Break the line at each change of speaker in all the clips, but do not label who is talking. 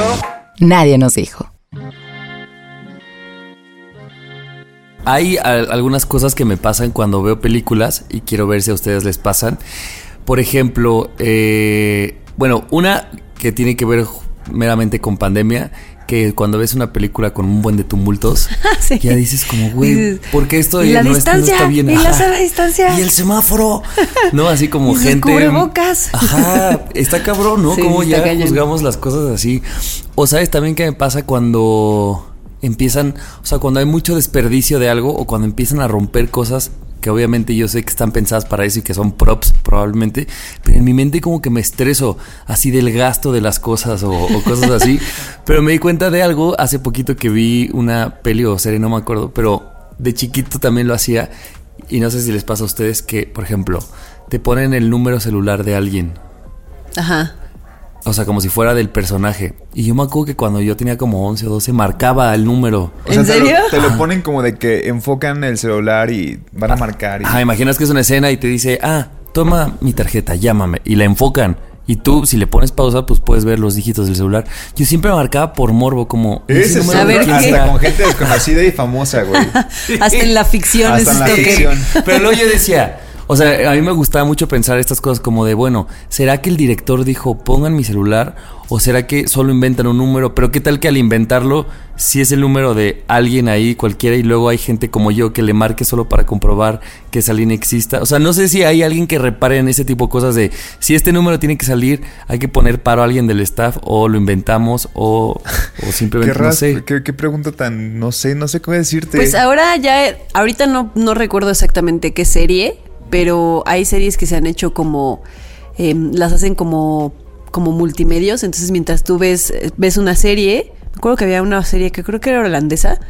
1.
Nadie nos dijo.
Hay al- algunas cosas que me pasan cuando veo películas y quiero ver si a ustedes les pasan. Por ejemplo, eh, bueno, una que tiene que ver meramente con pandemia, que cuando ves una película con un buen de tumultos,
Sí.
ya dices como, güey,
Dices,
¿por qué esto
"Y la
no, es- no
distancia,
está bien?
y la
Ajá.
distancia".
Y el semáforo, ¿no? Así como
Y
gente...
cubrebocas.
Ajá, está cabrón, ¿no?
Sí,
como ya
cañón.
juzgamos las cosas así. O sabes también qué me pasa cuando empiezan, o sea, cuando hay mucho desperdicio de algo o cuando empiezan a romper cosas que obviamente yo sé que están pensadas para eso y que son props probablemente, pero en mi mente como que me estreso así del gasto de las cosas o, o cosas así. pero me di cuenta de algo hace poquito que vi una peli o serie, no me acuerdo, pero de chiquito también lo hacía y no sé si les pasa a ustedes que, por ejemplo, te ponen el número celular de alguien
Ajá.
O sea, como si fuera del personaje. Y yo me acuerdo que cuando yo tenía como 11 o 12, marcaba el número.
O sea,
¿En
te lo-
serio?
Te lo, ponen como de que enfocan el celular y van a marcar. Y...
Ajá, imaginas que es una escena y te dice, ah, toma mi tarjeta, llámame. Y la enfocan. Y tú, si le pones pausa, pues puedes ver los dígitos del celular. Yo siempre marcaba por morbo, como...
Ese es
A ver,
de
hasta con gente desconocida y famosa, güey.
Hasta en la ficción
Hasta en la
que-
ficción.
Pero luego yo decía, o sea, a mí me gustaba mucho pensar estas cosas como de, bueno, ¿será que el director dijo pongan mi celular? ¿O será que solo inventan un número? Pero qué tal que al inventarlo, si es el número de alguien ahí, cualquiera, y luego hay gente como yo que le marque solo para comprobar que esa línea exista. O sea, no sé si hay alguien que repare en ese tipo de cosas de, si este número tiene que salir, hay que poner paro a alguien del staff, o lo inventamos, o, o
¿Qué,
simplemente no sé.
qué, qué pregunta tan... No sé, no sé cómo decirte.
Pues ahora ya, ahorita no, no recuerdo exactamente qué serie, pero hay series que se han hecho como, em, las hacen como, como multimedios, entonces mientras tú ves, ves una serie, me acuerdo que había una serie que creo que era holandesa,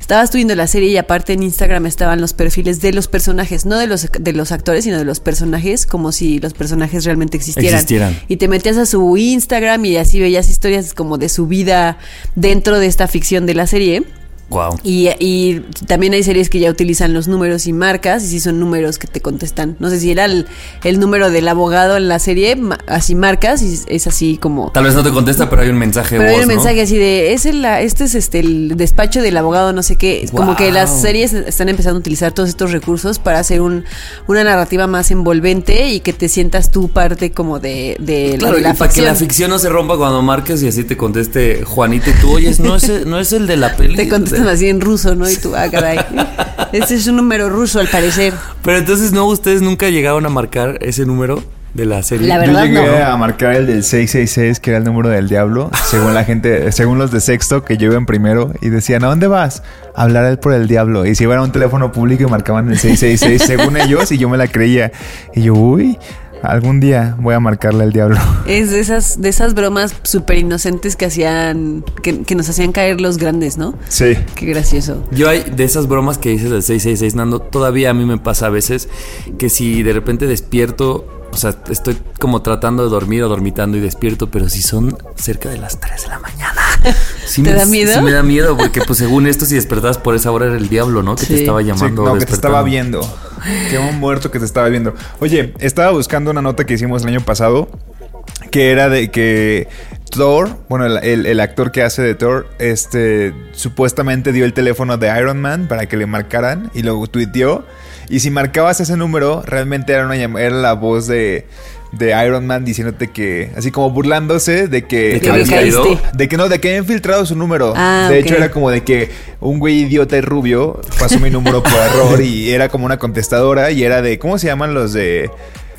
estabas tú viendo la serie y aparte en Instagram estaban los perfiles de los personajes, no de los, de los actores, sino de los personajes, como si los personajes realmente existieran.
Existieran.
Y te metías a su Instagram y así veías historias como de su vida dentro de esta ficción de la serie.
Wow.
Y, y también hay series que ya utilizan los números y marcas, y si son números que te contestan. No sé si era el, el número del abogado en la serie, así marcas, y es así como.
Tal vez no te contesta, pero hay un mensaje
Pero hay un
¿no?
mensaje así de, es el, la- este es este el despacho del abogado, no sé qué. Como que las series están empezando a utilizar todos estos recursos para hacer un, una narrativa más envolvente y que te sientas tú parte como de, de
Claro,
la
y para que la
ficción.
ficción no se rompa cuando marques y así te conteste Juanito y tú, oyes, no es el, no es el de la peli.
Te así en ruso, ¿no? Y tú, ah, caray. Este es un número ruso, al parecer.
Pero entonces, ¿no? ¿Ustedes nunca llegaron a marcar ese número de la serie?
La
Yo
verdad,
llegué
no.
a marcar el del 666, que era el número del diablo, según la gente, según los de sexto que yo iba en primero, y decían, ¿a dónde vas? A hablar por el diablo. Y se iban a un teléfono público y marcaban el 666, según ellos, y yo me la creía. Y yo, uy, algún día voy a marcarle al diablo.
Es de esas, de esas bromas súper inocentes que hacían, que, que nos hacían caer los grandes, ¿no?
Sí.
Qué gracioso.
Yo hay de esas bromas que dices del 666, Nando, todavía a mí me pasa a veces que si de repente despierto, o sea, estoy como tratando de dormir o dormitando y despierto, pero si son cerca de las 3 de la mañana. sí
¿Te
me-
da miedo?
Sí me da miedo, porque pues según esto, si despertabas por esa hora era el diablo, ¿no? Que te estaba llamando.
no, que te estaba viendo. Qué un muerto que te estaba viendo. Oye, estaba buscando una nota que hicimos el año pasado que era de que Thor, bueno, el, el- el actor que hace de Thor, este, supuestamente dio el teléfono de Iron Man para que le marcaran y lo tuiteó. Y si marcabas ese número, realmente era, una, era la voz de, de Iron Man diciéndote que, así como burlándose de que...
De que
me
caído.
De que no, de que había infiltrado su número.
Ah,
de hecho, era como de que un güey idiota y rubio pasó mi número por error y era como una contestadora y era de. ¿Cómo se llaman los de.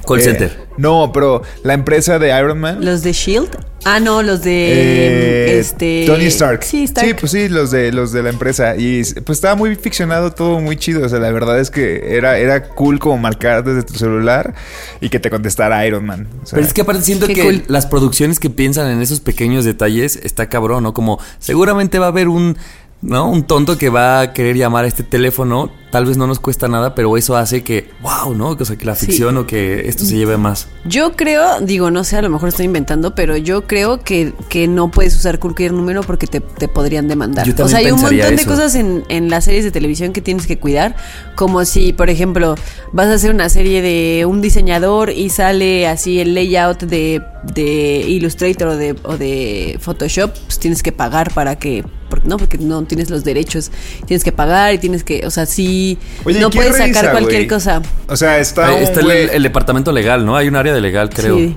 Call
eh,
center.
No, pero la empresa de Iron Man.
Los de Shield. Ah, no, los de
eh,
este
Tony Stark.
Sí, Stark.
Sí, pues sí, los de los de la empresa. Y pues estaba muy ficcionado, todo muy chido. O sea, la verdad es que era, era cool como marcar desde tu celular y que te contestara Iron Man. O sea,
Pero es que aparte siento que
cool.
las producciones que piensan en esos pequeños detalles está cabrón, ¿no? Como seguramente va a haber un, ¿no? Un tonto que va a querer llamar a este teléfono, tal vez no nos cuesta nada, pero eso hace que, wow, ¿no? O sea, que la
Sí.
ficción o que esto se lleve más.
Yo creo, digo, no sé, a lo mejor estoy inventando, pero yo creo que, que no puedes usar cualquier número porque te, te podrían demandar.
Yo
o sea, hay un montón de cosas en, en las series de televisión que tienes que cuidar, como si, por ejemplo, vas a hacer una serie de un diseñador y sale así el layout de, de Illustrator o de, o de Photoshop, pues tienes que pagar para que, por- no, porque no tienes los derechos, tienes que pagar y tienes que, o sea, sí,
Oye,
no
¿quién
puedes sacar cualquier cosa.
O sea, está,
Ahí está el, departamento legal, ¿no? Hay un área de legal, creo.
Sí.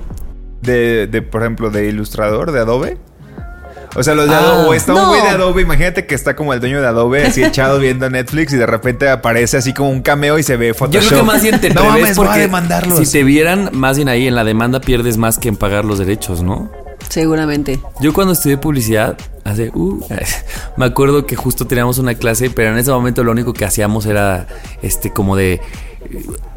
de, de, por ejemplo, de ilustrador, de Adobe. O sea, los de
Ah.
Adobe, o está un güey de Adobe, imagínate que está como el dueño de Adobe, así echado viendo Netflix y de repente aparece así como un cameo y se ve
Yo
Photoshop.
creo que más bien te
no mames, voy a
porque
demandarlos.
si te vieran, más bien ahí en la demanda pierdes más que en pagar los derechos, ¿no?
Seguramente.
Yo cuando estudié publicidad, hace, uh, me acuerdo que justo teníamos una clase, pero en ese momento lo único que hacíamos era, este, como de,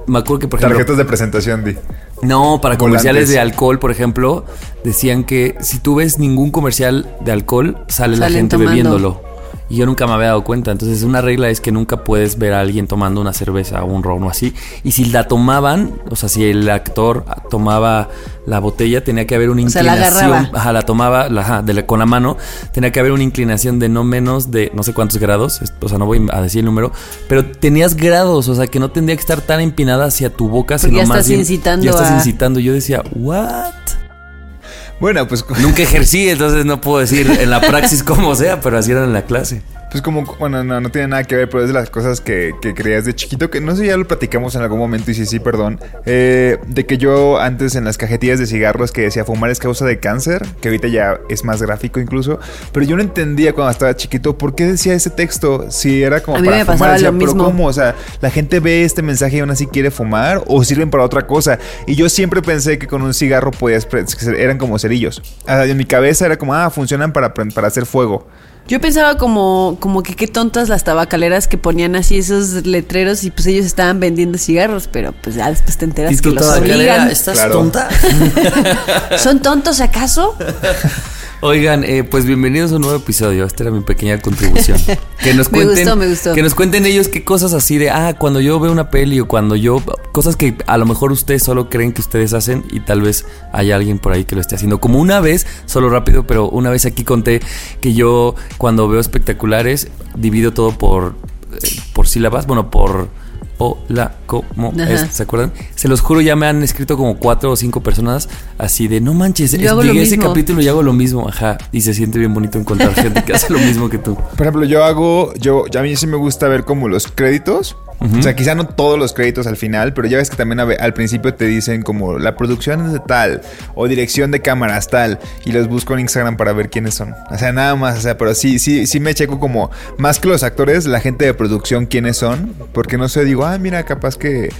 me acuerdo que por ejemplo,
Tarjetas de presentación, di.
no, para
Volantes.
comerciales de alcohol, por ejemplo, decían que si tú ves ningún comercial de alcohol, sale la gente
tomando.
bebiéndolo. Y yo nunca me había dado cuenta. Entonces, una regla es que nunca puedes ver a alguien tomando una cerveza o un ron o así. Y si la tomaban, o sea, si el actor tomaba la botella, tenía que haber una
O sea, la
inclinación.
agarraba.
Ajá, la tomaba la- ajá, de la- con la mano. Tenía que haber una inclinación de no menos de no sé cuántos grados. O sea, no voy a decir el número. Pero tenías grados, o sea, que no tendría que estar tan empinada hacia tu boca,
Porque
sino
ya
más
estás
bien-
incitando
Ya estás
a-
incitando. Yo decía, ¿what?
Bueno, pues,
Nunca ejercí, entonces no puedo decir en la praxis como sea, pero así era en la clase.
Pues como, bueno, no, no tiene nada que ver, pero es de las cosas que, que creías de chiquito, que no sé, ya lo platicamos en algún momento y sí, sí, perdón, eh, de que yo antes en las cajetillas de cigarros que decía fumar es causa de cáncer, que ahorita ya es más gráfico incluso, pero yo no entendía cuando estaba chiquito por qué decía ese texto, si era como
A mí
para
me
fumar,
pasaba
decía,
lo
pero
mismo.
¿cómo? O sea, la gente ve este mensaje y aún así quiere fumar o sirven para otra cosa. Y yo siempre pensé que con un cigarro podías, eran como cerillos. O sea, en mi cabeza era como, ah, funcionan para, para hacer fuego.
Yo pensaba como, como que qué tontas las tabacaleras que ponían así esos letreros y pues ellos estaban vendiendo cigarros, pero pues ya después te enteras que los obligan.
¿Estás
Claro.
tonta?
¿Son tontos acaso?
Oigan, eh, pues bienvenidos a un nuevo episodio. Esta era mi pequeña contribución. Que nos
Me
cuenten,
gustó, me gustó.
que nos cuenten ellos qué cosas así de, ah, cuando yo veo una peli o cuando yo, cosas que a lo mejor ustedes solo creen que ustedes hacen y tal vez hay alguien por ahí que lo esté haciendo. Como una vez, solo rápido, pero una vez aquí conté que yo cuando veo espectaculares divido todo por, eh, por sílabas, bueno, por hola, ¿cómo
Ajá.
es? ¿Se acuerdan? Se los juro, ya me han escrito como cuatro o cinco personas así de, no manches, es- llegué a ese capítulo y hago lo mismo, ajá, y se siente bien bonito encontrar gente que hace lo mismo que tú.
Por ejemplo, yo hago, yo, a mí sí me gusta ver como los créditos. O sea, quizá no todos los créditos al final, pero ya ves que también al principio te dicen como la producción es de tal o dirección de cámaras tal y los busco en Instagram para ver quiénes son. O sea, nada más, o sea, pero sí, sí, sí me checo como más que los actores, la gente de producción quiénes son, porque no sé, digo, ah, mira, capaz que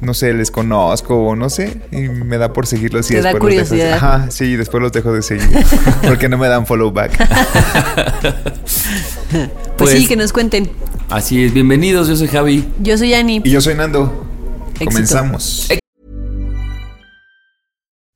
no sé, les conozco o no sé, y me da por seguirlos y
Te da
después los dejo de-
curiosidad.
Ajá, sí, después los dejo de seguir porque no me dan follow back.
Pues,
Pues-
sí, que nos cuenten.
Así es, bienvenidos, yo soy Javi.
Yo soy Ani.
Y yo soy Nando.
Éxito.
Comenzamos.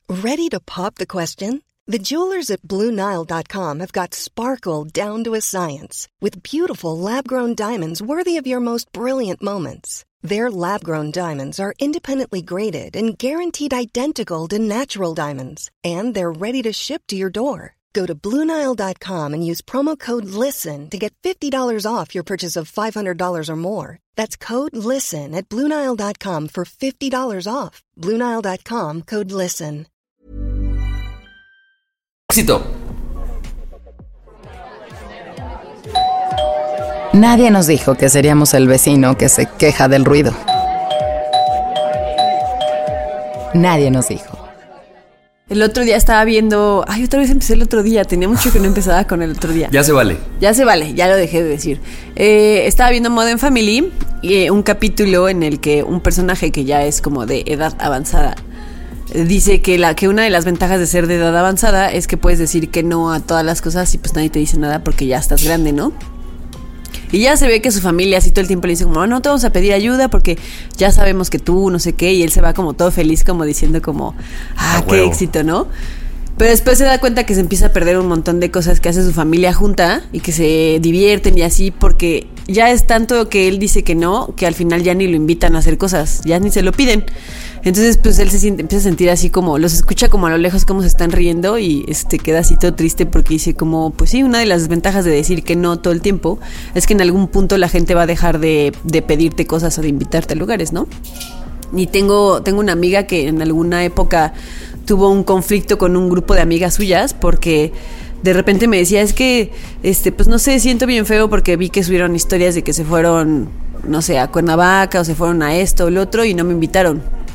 Ready to pop the question? The jewelers at BlueNile.com have got sparkle down to a science with beautiful lab grown diamonds worthy of your most brilliant moments. Their lab grown diamonds are independently graded and guaranteed identical to natural diamonds, and they're ready to ship to your door. Go to BlueNile.com and use promo code LISTEN to get $50 off your purchase of $500 or more. That's code LISTEN at BlueNile.com for $50 off. BlueNile.com code LISTEN.
Éxito.
Nadie nos dijo que seríamos el vecino que se queja del ruido. Nadie nos dijo.
El otro día estaba viendo. Ay, otra vez empecé el otro día. Tenía mucho que no empezaba con el otro día.
Ya se vale.
Ya se vale, ya lo dejé de decir. Eh, estaba viendo Modern Family y eh, un capítulo en el que un personaje que ya es como de edad avanzada eh, dice que la que una de las ventajas de ser de edad avanzada es que puedes decir que no a todas las cosas y pues nadie te dice nada porque ya estás grande, ¿no? Y ya se ve que su familia así todo el tiempo le dice como, no te vamos a pedir ayuda porque ya sabemos que tú, no sé qué, y él se va como todo feliz, como diciendo como, ah, qué éxito, ¿no? Pero después se da cuenta que se empieza a perder un montón de cosas que hace su familia junta y que se divierten y así porque ya es tanto que él dice que no, que al final ya ni lo invitan a hacer cosas, ya ni se lo piden. Entonces, pues él se siente, empieza a sentir así como, los escucha como a lo lejos cómo se están riendo y este queda así todo triste porque dice como, pues sí, una de las ventajas de decir que no todo el tiempo es que en algún punto la gente va a dejar de, de pedirte cosas o de invitarte a lugares, ¿no? Y tengo, tengo una amiga que en alguna época tuvo un conflicto con un grupo de amigas suyas porque de repente me decía, es que, este, pues no sé, siento bien feo porque vi que subieron historias de que se fueron, no sé, a Cuernavaca o se fueron a esto o lo otro y no me invitaron.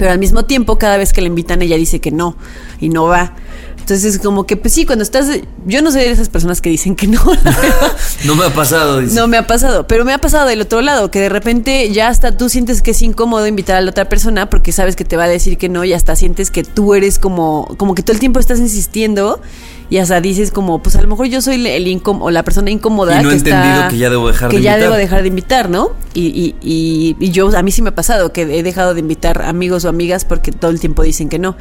Pero al mismo tiempo, cada vez que la invitan, ella dice que no y no va. Entonces, como que, pues sí, cuando estás. Yo no soy de esas personas que dicen que no.
No me ha pasado. dice.
No me ha pasado, pero me ha pasado del otro lado, que de repente ya hasta tú sientes que es incómodo invitar a la otra persona porque sabes que te va a decir que no y hasta sientes que tú eres como, como que todo el tiempo estás insistiendo y hasta dices como, pues a lo mejor yo soy el incómodo o la persona incómoda
Y no
que
he entendido
está-
que ya debo dejar de
que ya
invitar.
debo dejar de invitar, ¿no? Y, y, y, y yo, a mí sí me ha pasado que he dejado de invitar amigos o amigas porque todo el tiempo dicen que no.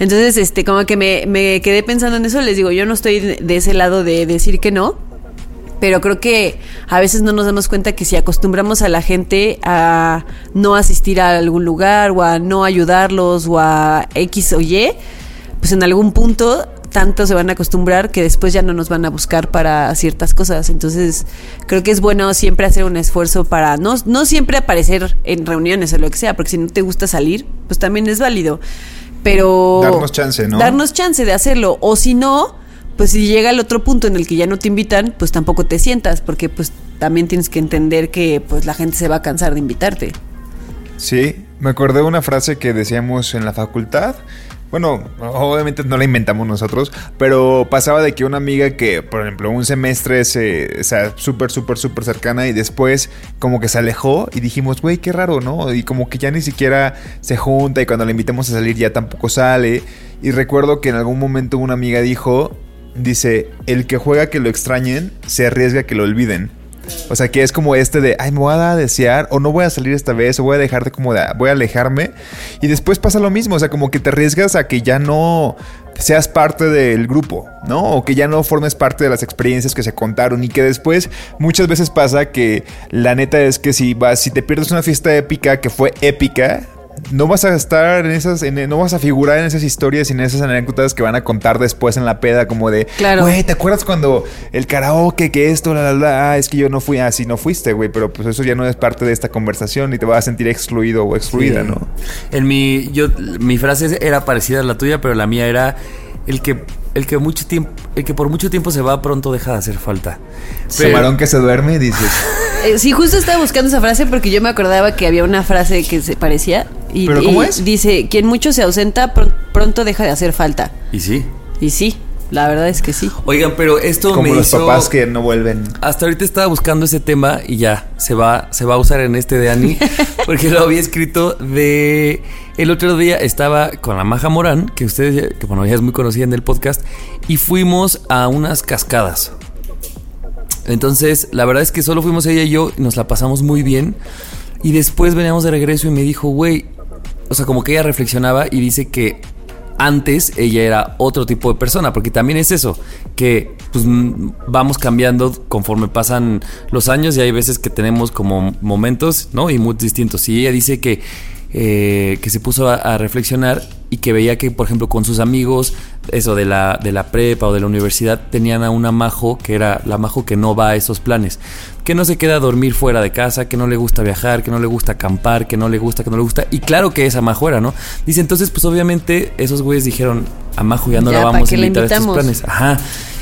Entonces, este, como que me, me quedé pensando en eso, les digo, yo no estoy de ese lado de decir que no, pero creo que a veces no nos damos cuenta que si acostumbramos a la gente a no asistir a algún lugar o a no ayudarlos o a X o Y, pues en algún punto tanto se van a acostumbrar que después ya no nos van a buscar para ciertas cosas. Entonces, creo que es bueno siempre hacer un esfuerzo para no, no siempre aparecer en reuniones o lo que sea, porque si no te gusta salir, pues también es válido. Pero...
Darnos chance, ¿no?
Darnos chance de hacerlo. O si no, pues si llega el otro punto en el que ya no te invitan, pues tampoco te sientas, porque pues también tienes que entender que pues la gente se va a cansar de invitarte.
Sí, me acordé de una frase que decíamos en la facultad. Bueno, obviamente no la inventamos nosotros, pero pasaba de que una amiga que, por ejemplo, un semestre se, o sea, súper, súper, súper cercana y después como que se alejó y dijimos, güey, qué raro, ¿no? Y como que ya ni siquiera se junta y cuando la invitamos a salir ya tampoco sale. Y recuerdo que en algún momento una amiga dijo, dice, el que juega que lo extrañen, se arriesga que lo olviden. O sea, que es como este de, ay, me voy a dar a desear, o no voy a salir esta vez, o voy a dejarte como de, voy a alejarme. Y después pasa lo mismo, o sea, como que te arriesgas a que ya no seas parte del grupo, ¿no? O que ya no formes parte de las experiencias que se contaron y que después muchas veces pasa que la neta es que si vas, si te pierdes una fiesta épica que fue épica, no vas a estar en esas, en- no vas a figurar en esas historias y en esas anécdotas que van a contar después en la peda, como de,
Claro.
güey, ¿te acuerdas cuando el karaoke, que esto, la, la, la, ah, es que yo no fui así, no fuiste, güey, pero pues eso ya no es parte de esta conversación y te vas a sentir excluido o excluida,
Sí.
¿no?
En mi, yo, mi frase era parecida a la tuya, pero la mía era el que, el que mucho tiempo, el que por mucho tiempo se va pronto deja de hacer falta. Pero-
Camarón que se duerme, dices.
Eh, sí, justo estaba buscando esa frase porque yo me acordaba que había una frase que se parecía. Y,
¿Pero cómo
y
es?
Dice, quien mucho se ausenta, pron- pronto deja de hacer falta.
Y sí.
Y sí, la verdad es que sí.
Oigan, pero esto
Como
me
los
hizo-
papás que no vuelven.
Hasta ahorita estaba buscando ese tema y ya se va, se va a usar en este de Ani, porque lo había escrito de. El otro día estaba con la Maja Morán, que ustedes, que bueno, ella es muy conocida en el podcast, y fuimos a unas cascadas. Entonces, la verdad es que solo fuimos ella y yo y nos la pasamos muy bien. Y después veníamos de regreso y me dijo, güey, o sea, como que ella reflexionaba y dice que antes ella era otro tipo de persona, porque también es eso, que pues mm, vamos cambiando conforme pasan los años y hay veces que tenemos como momentos, ¿no? Y muy distintos. Y ella dice que, eh, que se puso a, a reflexionar y que veía que, por ejemplo, con sus amigos, eso de la, de la prepa o de la universidad, tenían a una majo que era la majo que no va a esos planes, que no se queda a dormir fuera de casa, que no le gusta viajar, que no le gusta acampar, que no le gusta, que no le gusta. Y claro que esa majo era, ¿no? Dice, entonces, pues obviamente esos güeyes dijeron, a majo ya no
Ya,
la
¿para
vamos a invitar a estos planes. Ajá.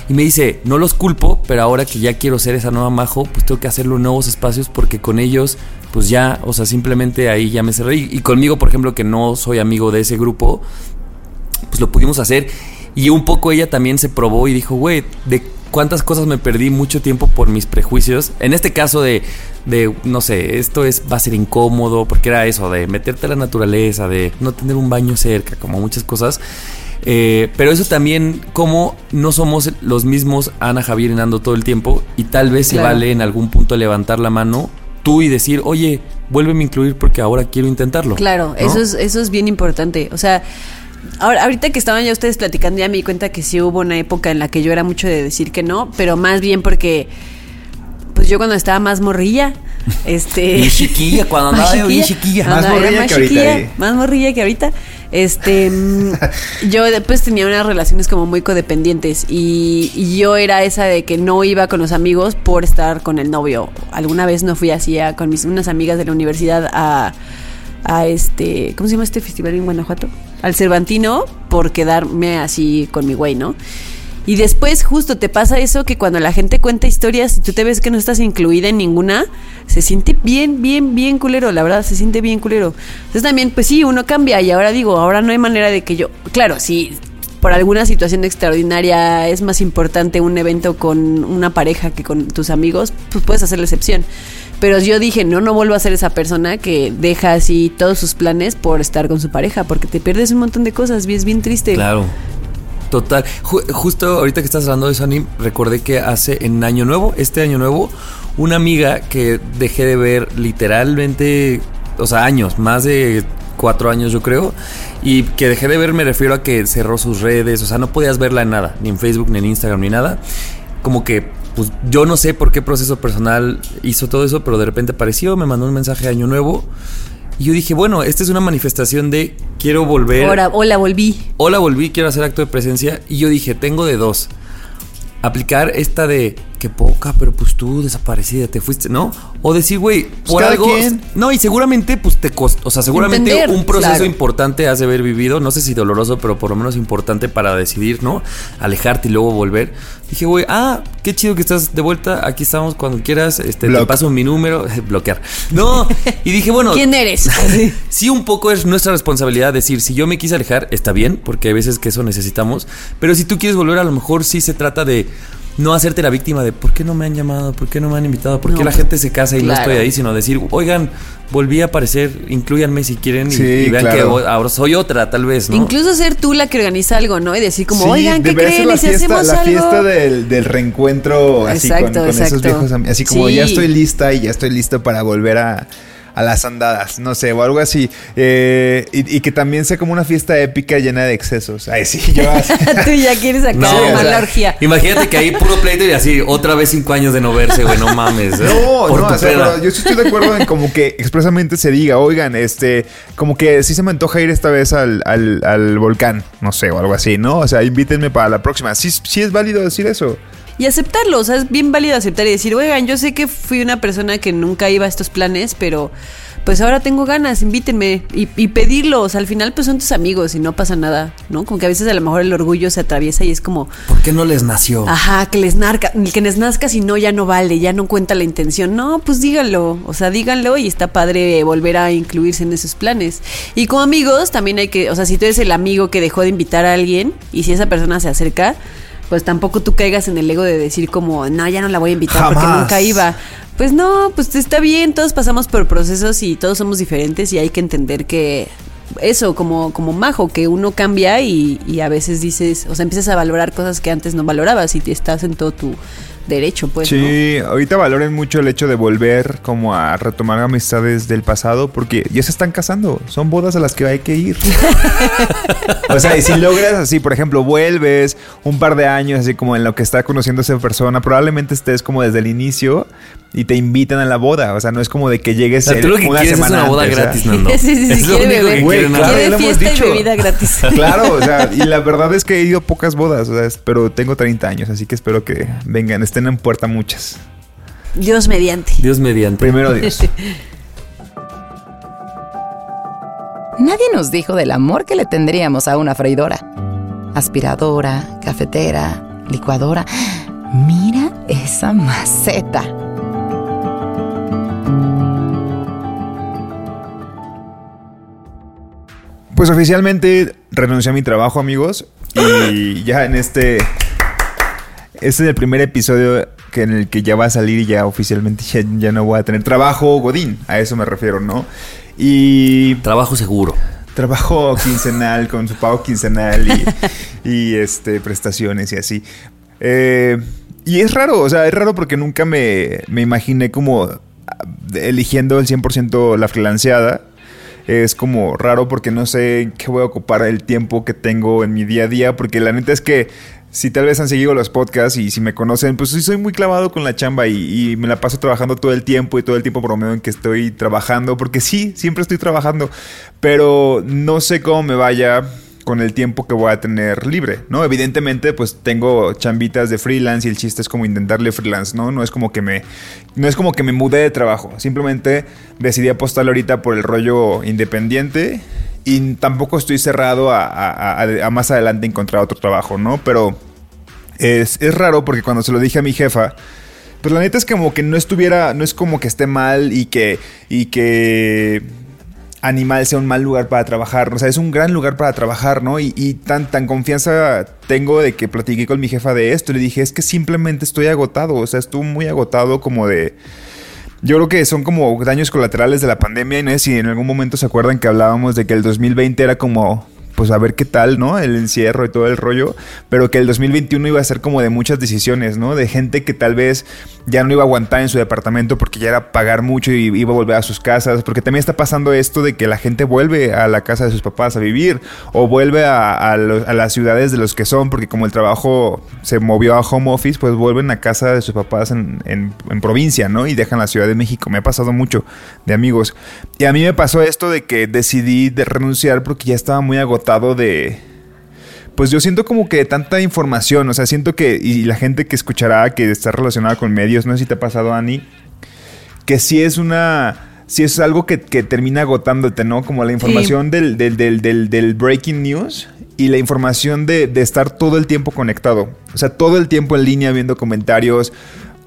Y me dice, no los culpo, pero ahora que ya quiero ser esa nueva majo, pues tengo que hacerlo en nuevos espacios porque con ellos, pues ya, o sea, simplemente ahí ya me cerré. Y, y conmigo, por ejemplo, que no soy amigo de ese grupo, pues lo pudimos hacer. Y un poco ella también se probó y dijo, güey, de cuántas cosas me perdí mucho tiempo por mis prejuicios. En este caso de, de, no sé, esto es va a ser incómodo, porque era eso, de meterte a la naturaleza, de no tener un baño cerca, como muchas cosas. Eh, pero eso también, como no somos los mismos Ana, Javier y Nando todo el tiempo, y tal vez se vale en algún punto levantar la mano tú y decir, oye, vuélveme a incluir porque ahora quiero intentarlo.
Claro,
¿no?
eso es, eso es bien importante. O sea, ahora, ahorita que estaban ya ustedes platicando, ya me di cuenta que sí hubo una época en la que yo era mucho de decir que no, pero más bien porque, pues yo cuando estaba más morrilla, este...
Bien chiquilla, cuando
más
andaba yo bien chiquilla.
Más
Andaba- era
morrilla
más
que ahorita,
chiquilla,
eh.
Más morrilla que ahorita. Este, mm, yo después tenía unas relaciones como muy codependientes y, y yo era esa de que no iba con los amigos por estar con el novio. Alguna vez no fui así a- con mis unas amigas de la universidad a, a este, ¿cómo se llama este festival en Guanajuato? Al Cervantino por quedarme así con mi güey, ¿no? Y después justo te pasa eso que cuando la gente cuenta historias y tú te ves que no estás incluida en ninguna, se siente bien, bien, bien culero, la verdad, se siente bien culero. Entonces también, pues sí, uno cambia y ahora digo, ahora no hay manera de que yo, claro, sí, por alguna situación extraordinaria es más importante un evento con una pareja que con tus amigos, pues puedes hacer la excepción. Pero yo dije, no, no vuelvo a ser esa persona que deja así todos sus planes por estar con su pareja, porque te pierdes un montón de cosas y es bien triste.
Claro. Total. Ju- justo ahorita que estás hablando de eso, Ani, recordé que hace en Año Nuevo, este Año Nuevo, una amiga que dejé de ver literalmente, o sea, años, más de cuatro años yo creo, y que dejé de ver me refiero a que cerró sus redes, o sea, no podías verla en nada, ni en Facebook, ni en Instagram, ni nada. Como que, pues yo no sé por qué proceso personal hizo todo eso, pero de repente apareció, me mandó un mensaje de Año Nuevo. Y yo dije, bueno, esta es una manifestación de quiero volver.
Ahora, hola, volví.
Hola, volví, quiero hacer acto de presencia. Y yo dije, tengo de dos. Aplicar esta de que poca, pero pues tú desaparecida, te fuiste, ¿no? O decir, güey, por
cada
algo.
quien.
No, y seguramente, pues te costó. O sea, seguramente
Entender,
un proceso
claro.
importante has de haber vivido. No sé si doloroso, pero por lo menos importante para decidir, ¿no? Alejarte y luego volver. Dije, güey, ah, qué chido que estás de vuelta. Aquí estamos cuando quieras. Este, te paso mi número. Bloquear. No. Y dije, bueno.
¿Quién eres?
Sí, un poco es nuestra responsabilidad decir, si yo me quise alejar, está bien, porque hay veces que eso necesitamos, pero si tú quieres volver, a lo mejor sí se trata de no hacerte la víctima de por qué no me han llamado, por qué no me han invitado, por qué
No,
la gente se casa y no estoy ahí, sino decir, oigan, volví a aparecer, incluyanme si quieren y,
Sí,
y vean
claro.
que ho- ahora soy otra, tal vez, ¿no?
Incluso ser tú la que organiza algo, ¿no? Y decir como,
Sí,
oigan, ¿qué
debería ser
creen?
La
¿Y si
fiesta,
hacemos
la
algo?
fiesta del, del reencuentro así con,
Exacto,
con esos
exacto.
viejos Así como
Sí.
ya estoy lista y ya estoy listo para volver a, a las andadas, no sé, o algo así. Eh, y, y que también sea como una fiesta épica llena de excesos. Ay, sí, yo así.
tú ya quieres sacar
No,
o sea,
la orgía.
Imagínate que ahí puro pleito y así, otra vez cinco años de no verse, güey, no mames. ¿eh?
No, no, o sea, pero yo sí estoy de acuerdo en como que expresamente se diga, oigan, este, como que sí se me antoja ir esta vez al, al, al volcán, no sé, o algo así, ¿no? O sea, invítenme para la próxima. Sí, sí es válido decir eso.
Y aceptarlo, o sea, es bien válido aceptar y decir, oigan, yo sé que fui una persona que nunca iba a estos planes, pero pues ahora tengo ganas, invítenme. Y, y pedirlo, o sea, al final pues son tus amigos y no pasa nada, ¿no? Como que a veces a lo mejor el orgullo se atraviesa y es como,
¿Por qué no les nació?
ajá, que les narca, que les nazca si no ya no vale, ya no cuenta la intención. No, pues díganlo, o sea, díganlo y está padre volver a incluirse en esos planes. Y como amigos también hay que, o sea, si tú eres el amigo que dejó de invitar a alguien y si esa persona se acerca, pues tampoco tú caigas en el ego de decir como, no, ya no la voy a invitar porque nunca iba. Pues no, pues está bien, todos pasamos por procesos y todos somos diferentes y hay que entender que eso, como, como majo, que uno cambia y, y a veces dices, o sea, empiezas a valorar cosas que antes no valorabas y te estás en todo tu derecho, pues. ¿no?
Sí, ahorita valoren mucho el hecho de volver como a retomar amistades del pasado porque ya se están casando, son bodas a las que hay que ir. o sea, y si logras así, por ejemplo, vuelves un par de años así como en lo que está conociendo esa persona, probablemente estés como desde el inicio y te invitan a la boda, o sea, no es como de que llegues
O sea, tú lo que
una
quieres es
semana
una boda
antes,
gratis, Nando.
Sí, sí, sí,
es lo único que
Güey,
quieren
claro.
Quiere fiesta y bebida gratis.
Claro, o sea, y la verdad es que he ido a pocas bodas, o sea, es- pero tengo 30 años, así que espero que vengan, estén en puerta muchas.
Dios mediante.
Dios mediante.
Primero Dios.
Nadie nos dijo del amor que le tendríamos a una freidora. Aspiradora, cafetera, licuadora. Mira esa maceta.
Pues oficialmente renuncié a mi trabajo, amigos. Y ya en este. Este es el primer episodio que en el que ya va a salir y ya oficialmente ya, ya no voy a tener trabajo Godín. A eso me refiero, ¿no? Y
Trabajo seguro.
trabajo quincenal con su pago quincenal y, y, este prestaciones y así. Eh, y es raro, o sea, es raro porque nunca me, me imaginé como ah, eligiendo el 100% la freelanceada. Es como raro porque no sé qué voy a ocupar el tiempo que tengo en mi día a día, porque la neta es que si tal vez han seguido los podcasts y si me conocen, pues sí soy muy clavado con la chamba y, me la paso trabajando todo el tiempo y todo el tiempo promedio en que estoy trabajando, porque sí, siempre estoy trabajando, pero no sé cómo me vaya con el tiempo que voy a tener libre, ¿no? Evidentemente, pues tengo chambitas de freelance y el chiste es como intentarle freelance, ¿no? No es como que me no es como que me mudé de trabajo, simplemente decidí apostar ahorita por el rollo independiente y tampoco estoy cerrado a, a- más adelante encontrar otro trabajo, ¿no? Pero es, es raro porque cuando se lo dije a mi jefa, pues la neta es como que no estuviera, no es como que esté mal y que, y que Animal sea un mal lugar para trabajar. O sea, es un gran lugar para trabajar, ¿no? Y, y tan, tan confianza tengo de que platiqué con mi jefa de esto. Le dije, es que simplemente estoy agotado. O sea, estuve muy agotado como de... Yo creo que son como daños colaterales de la pandemia. Y no sé si en algún momento se acuerdan que hablábamos de que el 2020 era como pues a ver qué tal, ¿no? El encierro y todo el rollo, pero que el 2021 iba a ser como de muchas decisiones, ¿no? De gente que tal vez ya no iba a aguantar en su departamento porque ya era pagar mucho y iba a volver a sus casas, porque también está pasando esto de que la gente vuelve a la casa de sus papás a vivir o vuelve a, los- las ciudades de los que son, porque como el trabajo se movió a home office, pues vuelven a casa de sus papás en, provincia, ¿no? Y dejan la Ciudad de México. Me ha pasado mucho de amigos. Y a mí me pasó esto de que decidí de renunciar porque ya estaba muy agotado de... Pues yo siento como que tanta información, o sea, siento que, y la gente que escuchará que está relacionada con medios, no sé si te ha pasado, Ani, que sí es una, sí es algo que, que termina agotándote, ¿no? Como la información del, del, del, del, del breaking news y la información de, de estar todo el tiempo conectado, o sea, todo el tiempo en línea viendo comentarios,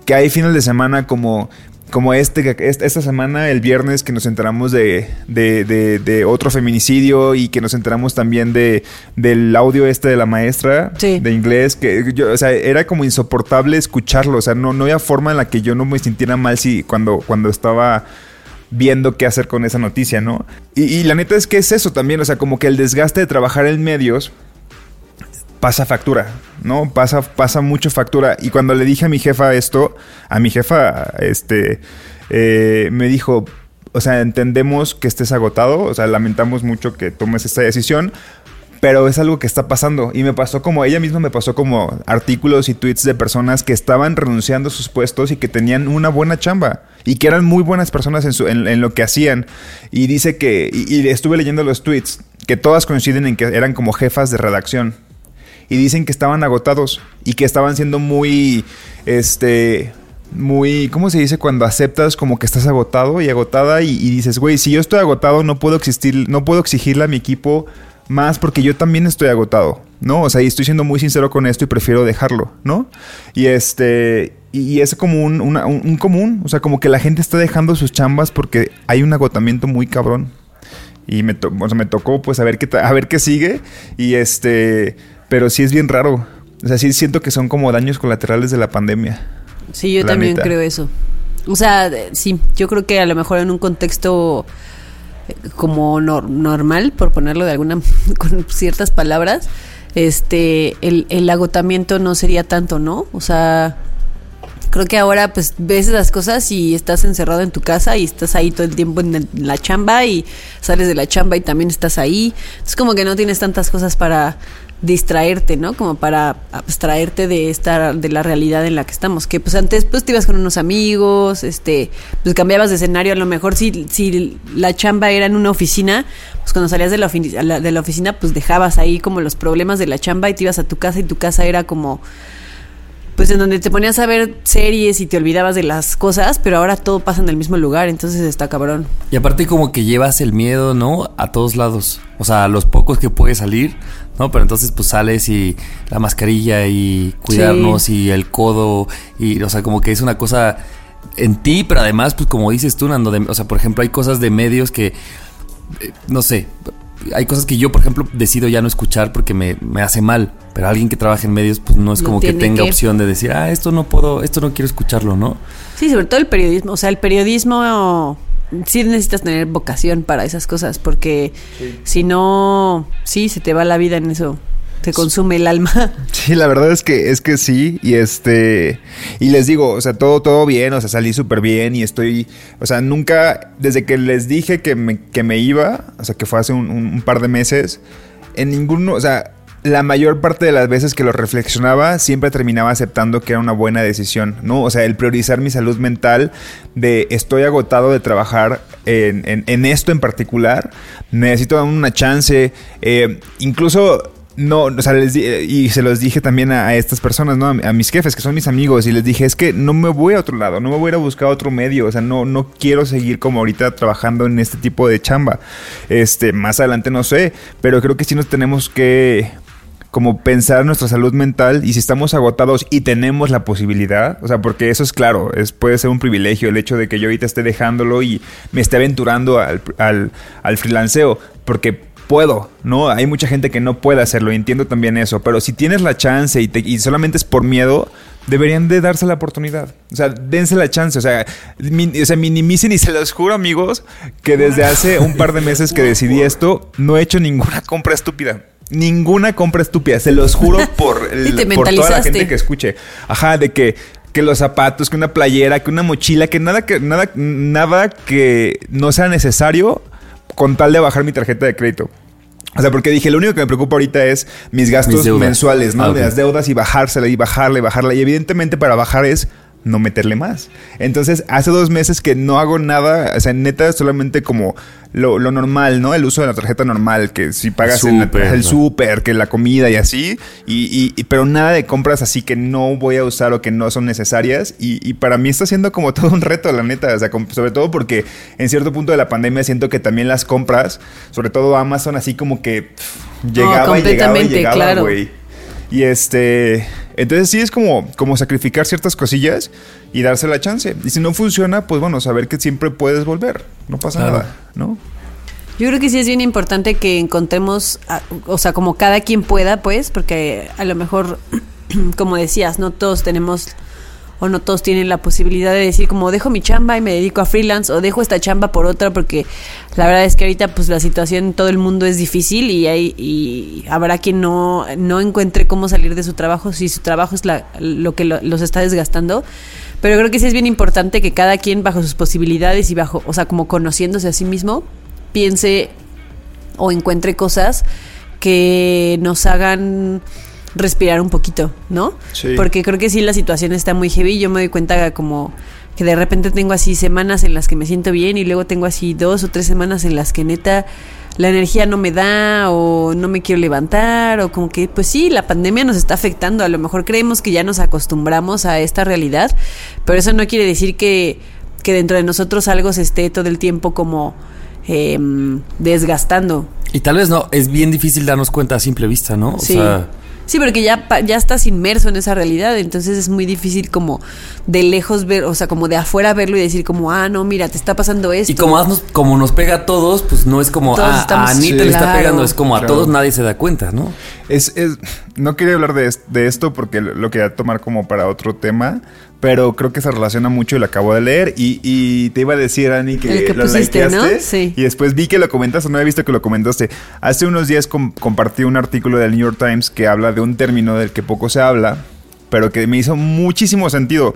que hay fines de semana como como este, esta esta semana, el viernes, que nos enteramos de, de, de- de otro feminicidio y que nos enteramos también de, del audio este de la maestra
Sí.
de inglés, que yo, o sea, era como insoportable escucharlo, o sea, no, no había forma en la que yo no me sintiera mal si cuando, cuando estaba viendo qué hacer con esa noticia, ¿no? Y, y la neta es que es eso también, o sea, como que el desgaste de trabajar en medios pasa factura, ¿no? Pasa, pasa mucho factura. Y cuando le dije a mi jefa esto, a mi jefa, este, eh, me dijo, o sea, entendemos que estés agotado, o sea, lamentamos mucho que tomes esta decisión, pero es algo que está pasando. Y me pasó como, ella misma me pasó como artículos y tweets de personas que estaban renunciando a sus puestos y que tenían una buena chamba. Y que eran muy buenas personas en, lo que hacían. Y dice que, y, y estuve leyendo los tweets, que todas coinciden en que eran como jefas de redacción. Y dicen que estaban agotados y que estaban siendo muy, este, muy, ¿cómo se dice? Cuando aceptas como que estás agotado y agotada y, dices, güey, si yo estoy agotado no puedo existir, no puedo exigirle a mi equipo más porque yo también estoy agotado, ¿no? O sea, y estoy siendo muy sincero con esto y prefiero dejarlo, ¿no? Y este, y, es como un, un- común, o sea, como que la gente está dejando sus chambas porque hay un agotamiento muy cabrón. Y me, to- o sea, me tocó pues a ver qué a ver qué sigue. Y este. Pero sí es bien raro. O sea, sí siento que son como daños colaterales de la pandemia.
Sí, yo también
neta.
creo eso. O sea, de- sí, yo creo que a lo mejor en un contexto eh, como nor- normal, por ponerlo de alguna con ciertas palabras, este el, el agotamiento no sería tanto, ¿no? O sea, creo que ahora pues ves esas cosas y estás encerrado en tu casa y estás ahí todo el tiempo en el- la chamba y sales de la chamba y también estás ahí. Es como que no tienes tantas cosas para distraerte, ¿no? Como para abstraerte de esta de la realidad en la que estamos, que pues antes pues te ibas con unos amigos, este, pues cambiabas de escenario, a lo mejor si si la chamba era en una oficina, pues cuando salías de la, de la oficina pues dejabas ahí como los problemas de la chamba y te ibas a tu casa y tu casa era como pues en donde te ponías a ver series y te olvidabas de las cosas, pero ahora todo pasa en el mismo lugar, entonces está cabrón.
Y aparte como que llevas el miedo, ¿no? A todos lados. O sea, a los pocos que puedes salir, ¿no? Pero entonces pues sales y la mascarilla y cuidarnos y el codo y, o sea, como que es una cosa en ti, pero además pues como dices tú, Nando, de- o sea, por ejemplo hay cosas de medios que, eh, no sé, hay cosas que yo, por ejemplo, decido ya no escuchar porque me, me hace mal. Pero alguien que trabaja en medios, pues no es
No
como que tenga
que.
opción de decir, ah, esto no puedo, esto no quiero escucharlo, ¿no?
Sí, sobre todo el periodismo. O sea, el periodismo sí necesitas tener vocación para esas cosas, porque si no, sí, se te va la vida en eso. Te consume el alma.
Sí, la verdad es que es que sí y este y les digo, o sea, todo todo bien, o sea, salí súper bien y estoy, o sea, nunca desde que les dije que me, que me iba, o sea, que fue hace un, un- un par de meses, en ninguno, o sea, la mayor parte de las veces que lo reflexionaba siempre terminaba aceptando que era una buena decisión, ¿no? O sea, el priorizar mi salud mental de estoy agotado de trabajar en, en- esto en particular, necesito una chance, eh, incluso no, o sea, les di- y se los dije también a, estas personas, ¿no? A, a mis jefes, que son mis amigos, y les dije, es que no me voy a otro lado, no me voy a ir a buscar otro medio, o sea, no, no quiero seguir como ahorita trabajando en este tipo de chamba. Este, más adelante no sé, pero creo que sí nos tenemos que como pensar nuestra salud mental y si estamos agotados y tenemos la posibilidad, o sea, porque eso es claro, es, puede ser un privilegio el hecho de que yo ahorita esté dejándolo y me esté aventurando al, al, al freelanceo, porque puedo, ¿no? Hay mucha gente que no puede hacerlo, y entiendo también eso, pero si tienes la chance y, te- y solamente es por miedo, deberían de darse la oportunidad. O sea, dense la chance, o sea, o sea, minimicen y se los juro, amigos, que desde hace un par de meses que decidí esto, no he hecho ninguna compra estúpida. Ninguna compra estúpida, se los juro por, el- por toda la gente que escuche. Ajá, de que, que los zapatos, que una playera, que una mochila, que nada que nada nada que no sea necesario con tal de bajar mi tarjeta de crédito. O sea, porque dije, lo único que me preocupa ahorita es mis gastos
Mis
mensuales, ¿no?
Ah.
De las deudas y bajársela y bajarla y bajarla. Y evidentemente para bajar es no meterle más. Entonces, hace dos meses que no hago nada, o sea, neta, solamente como lo, lo normal, ¿no? El uso de la tarjeta normal, que si pagas en la-
Súper,
el
¿no?
súper, que la comida y así, y, y- y- pero nada de compras así que no voy a usar o que no son necesarias. Y, y para mí está siendo como todo un reto, la neta, o sea, sobre todo porque en cierto punto de la pandemia siento que también las compras, sobre todo Amazon, así como que pff, llegaba y llegaba y
completamente,
llegaba,
claro.
Y este, entonces sí es como, como sacrificar ciertas cosillas y darse la chance. Y si no funciona, pues bueno, saber que siempre puedes volver. No pasa
Claro.
nada, ¿no?
Yo creo que sí es bien importante que encontremos, a- o sea, como cada quien pueda, pues, porque a lo mejor, como decías, no todos tenemos o no todos tienen la posibilidad de decir como dejo mi chamba y me dedico a freelance o dejo esta chamba por otra porque la verdad es que ahorita pues la situación en todo el mundo es difícil y hay y habrá quien no no encuentre cómo salir de su trabajo si su trabajo es la, lo que lo- los está desgastando. Pero creo que sí es bien importante que cada quien bajo sus posibilidades y bajo o sea como conociéndose a sí mismo piense o encuentre cosas que nos hagan respirar un poquito, ¿no?
Sí.
Porque creo que sí la situación está muy heavy. Yo me doy cuenta como que de repente tengo así semanas en las que me siento bien y luego tengo así dos o tres semanas en las que neta la energía no me da o no me quiero levantar o como que pues sí, la pandemia nos está afectando. A lo mejor creemos que ya nos acostumbramos a esta realidad, pero eso no quiere decir que, que dentro de nosotros algo se esté todo el tiempo como em, desgastando.
Y tal vez no, es bien difícil darnos cuenta a simple vista, ¿no? O
Sí.
sea,
Sí, porque ya, pa- ya estás inmerso en esa realidad, entonces es muy difícil como de lejos ver, o sea, como de afuera verlo y decir como, ah, no, mira, te está pasando esto.
y como, nos, como nos pega a todos, pues no es como,
Todos
ah,
estamos-
a Anita
Sí.
le está
Claro.
pegando, es como a
Claro.
todos nadie se da cuenta, ¿no?
Es, es- no quería hablar de, de esto porque lo quería tomar como para otro tema, pero creo que se relaciona mucho y lo acabo de leer. Y, y te iba a decir, Ani, que,
que
lo
pusiste, ¿no? Sí.
Y después vi que lo comentas o no había visto que lo comentaste. Hace unos días com- compartí un artículo del New York Times que habla de un término del que poco se habla, pero que me hizo muchísimo sentido.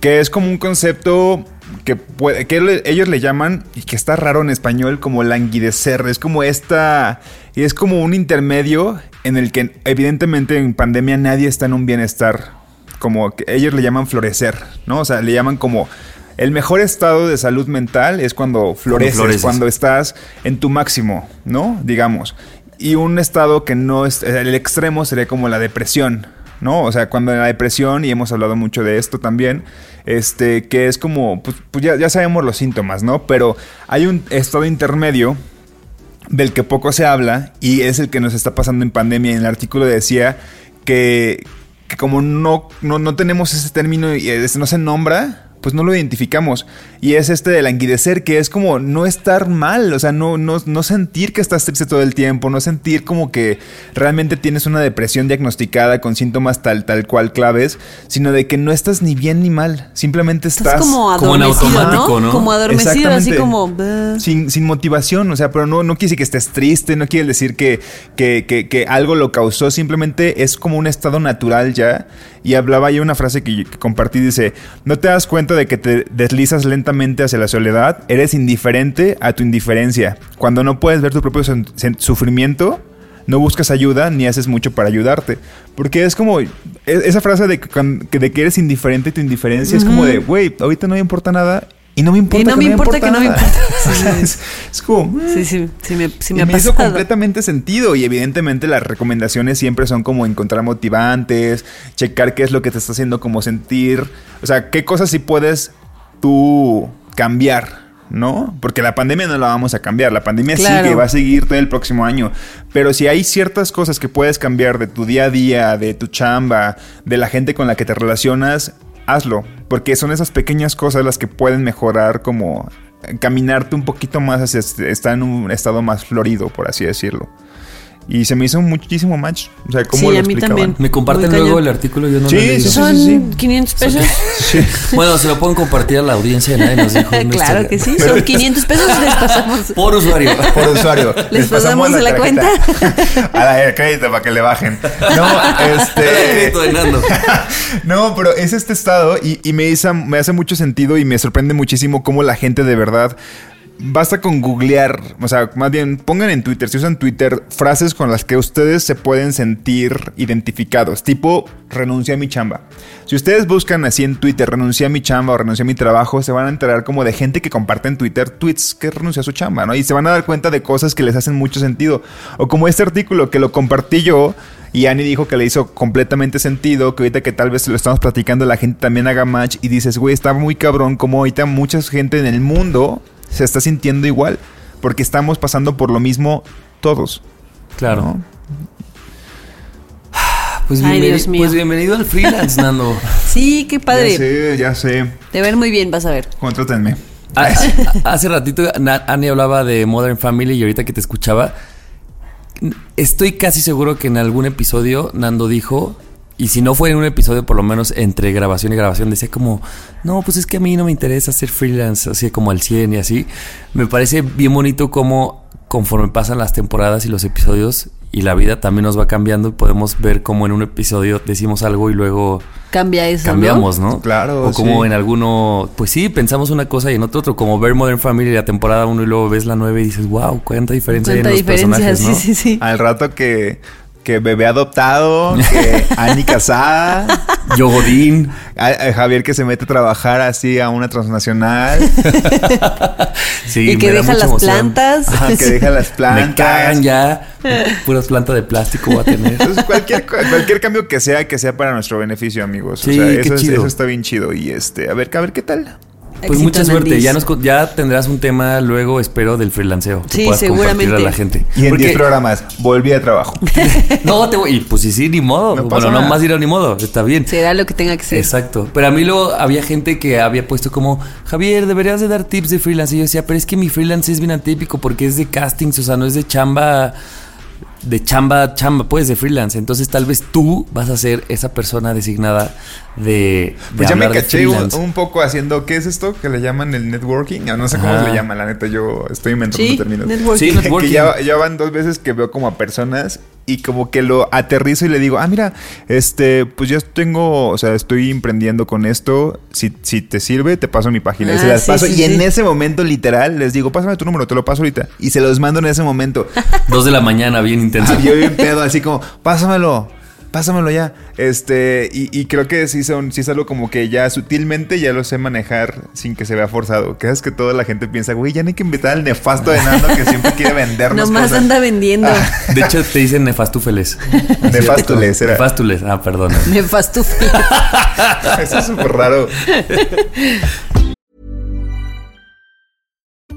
Que es como un concepto que, puede, que ellos le llaman, y que está raro en español, como languidecer. Es como esta. Y es como un intermedio en el que, evidentemente, en pandemia nadie está en un bienestar. Como que ellos le llaman florecer, ¿no? O sea, le llaman como. El mejor estado de salud mental es cuando floreces,
floreces.
cuando estás en tu máximo, ¿no? Digamos. Y un estado que no es. El extremo sería como la depresión, ¿no? O sea, cuando en la depresión, y hemos hablado mucho de esto también, este, que es como. Pues, pues ya, ya sabemos los síntomas, ¿no? Pero hay un estado intermedio del que poco se habla y es el que nos está pasando en pandemia. En el artículo decía que como no, no, no tenemos ese término y ese no se nombra, pues no lo identificamos. Y es este de languidecer, que es como no estar mal, o sea, no, no, no sentir que estás triste todo el tiempo, no sentir como que realmente tienes una depresión diagnosticada con síntomas tal, tal cual claves, sino de que no estás ni bien ni mal, simplemente estás...
Estás como
Como en
adormecido,
automático,
¿no?
¿no?
Como adormecido, así como...
Sin, sin motivación, o sea, pero no, no quiere decir que estés triste, no quiere decir que, que, que- que algo lo causó, simplemente es como un estado natural ya. Y hablaba yo una frase que, que compartí, dice, no te das cuenta de que te deslizas lentamente hacia la soledad, eres indiferente a tu indiferencia. Cuando no puedes ver tu propio sufrimiento, no buscas ayuda ni haces mucho para ayudarte. Porque es como, e- esa frase de que, de que eres indiferente a tu indiferencia es como de, güey, ahorita no me importa nada. Y no me importa,
Y no
que,
me
no
importa que no me
nada".
importa.
O sea, es, es como.
Sí, sí, sí me, sí me
y
ha
me hizo completamente sentido y evidentemente las recomendaciones siempre son como encontrar motivantes, checar qué es lo que te está haciendo como sentir, o sea, qué cosas sí puedes tú cambiar, ¿no? Porque la pandemia no la vamos a cambiar, la pandemia
Claro.
sigue, va a seguir todo el próximo año, pero si hay ciertas cosas que puedes cambiar de tu día a día, de tu chamba, de la gente con la que te relacionas, hazlo, porque son esas pequeñas cosas las que pueden mejorar como caminarte un poquito más hacia estar en un estado más florido, por así decirlo. Y se me hizo muchísimo match. O sea, cómo
Sí,
lo
a mí
explicaban.
también.
¿Me comparten
Muy
luego
cañón.
el artículo? Yo no
Sí,
lo he leído.
sí, sí.
Son 500 pesos.
Bueno, se lo pueden compartir a la audiencia de nadie nos dijo.
claro que sí, son 500 pesos les pasamos.
Por usuario.
Por usuario.
Les pasamos la
tarjeta. A la de crédito para que le bajen. No, este.
crédito de Nando.
no, pero es este estado y, y me, hizo- me hace mucho sentido y me sorprende muchísimo cómo la gente de verdad. Basta con googlear, o sea, más bien pongan en Twitter, si usan Twitter, frases con las que ustedes se pueden sentir identificados, tipo renuncia a mi chamba. Si ustedes buscan así en Twitter, renuncia a mi chamba o renuncia a mi trabajo, se van a enterar como de gente que comparte en Twitter tweets que renuncia a su chamba, ¿no? Y se van a dar cuenta de cosas que les hacen mucho sentido. O como este artículo que lo compartí yo y Annie dijo que le hizo completamente sentido, que ahorita que tal vez lo estamos platicando, la gente también haga match y dices, güey, está muy cabrón como ahorita mucha gente en el mundo se está sintiendo igual, porque estamos pasando por lo mismo todos.
Claro.
¿no?
Pues,
Ay,
bienveni-
Dios mío.
pues bienvenido al freelance, Nando.
Sí, qué padre.
Ya sé, ya sé.
Te ver muy bien, vas a ver.
Contrátenme.
Ah, Hace ratito Annie hablaba de Modern Family y ahorita que te escuchaba, estoy casi seguro que en algún episodio Nando dijo, y si no fue en un episodio, por lo menos entre grabación y grabación, decía como, no, pues es que a mí no me interesa hacer freelance, así como al 100 y así. Me parece bien bonito como conforme pasan las temporadas y los episodios y la vida también nos va cambiando y podemos ver como en un episodio decimos algo y luego
Cambia eso,
cambiamos, ¿no?
Claro,
O como
sí.
en alguno, pues sí, pensamos una cosa y en otro otro, como ver Modern Family la temporada 1 y luego ves la 9 y dices, wow, cuánta diferencia hay en
Cuánta
los
diferencia,
personajes,
sí,
¿no?
sí, sí.
Al rato que, que bebé adoptado, que Annie casada,
Yo Godín,
a- a Javier que se mete a trabajar así a una transnacional,
sí,
y que deja las
emoción.
plantas.
ajá, que deja las plantas.
Me cagan ya, puras plantas de plástico voy a tener.
Entonces, cualquier, cualquier cambio que sea, que sea para nuestro beneficio, amigos.
Sí,
o sea,
qué
eso, es-
chido.
eso está bien chido. Y este, a ver, a ver qué tal.
Pues mucha suerte, ya, nos, ya tendrás un tema luego, espero, del freelanceo. que
Sí,
puedas compartir
seguramente.
a la gente.
Y en
Porque-
10 programas, volví a trabajo.
No, te voy, y pues sí, sí, ni modo.
No
bueno, no más ir a ni modo, está bien.
Será lo que tenga que ser.
Exacto. Pero a mí luego había gente que había puesto como, Javier, deberías de dar tips de freelance. Y yo decía, pero es que mi freelance es bien atípico porque es de castings, o sea, no es de chamba, de chamba, chamba, pues de freelance. Entonces tal vez tú vas a ser esa persona designada de, de
Pues ya me caché un, un poco haciendo, ¿qué es esto? Que le llaman el networking. No sé cómo se le llama, la neta, yo estoy inventando
Sí,
términos.
networking.
Sí, networking.
Que ya, ya van dos veces que veo como a personas y como que lo aterrizo y le digo, ah, mira, este, pues yo tengo, o sea, estoy emprendiendo con esto. Si, si te sirve, te paso mi página. y se
Ah,
las
sí,
paso.
sí,
y en ese momento, literal, les digo, pásame tu número, te lo paso ahorita. Y se los mando en ese momento.
Dos de la mañana, bien intenso.
Ah, yo bien pedo, así como, pásamelo, pásamelo ya. Este, y, y creo que sí, son, sí es algo como que ya sutilmente ya lo sé manejar sin que se vea forzado. Que es que toda la gente piensa, güey, ya no hay que invitar al nefasto de Nando que siempre quiere vendernos
Nomás
cosas.
anda vendiendo.
De hecho, te dicen nefastúfeles.
Nefástules, era.
Nefástules, ah, perdón.
Me fastufé.
Eso es súper raro.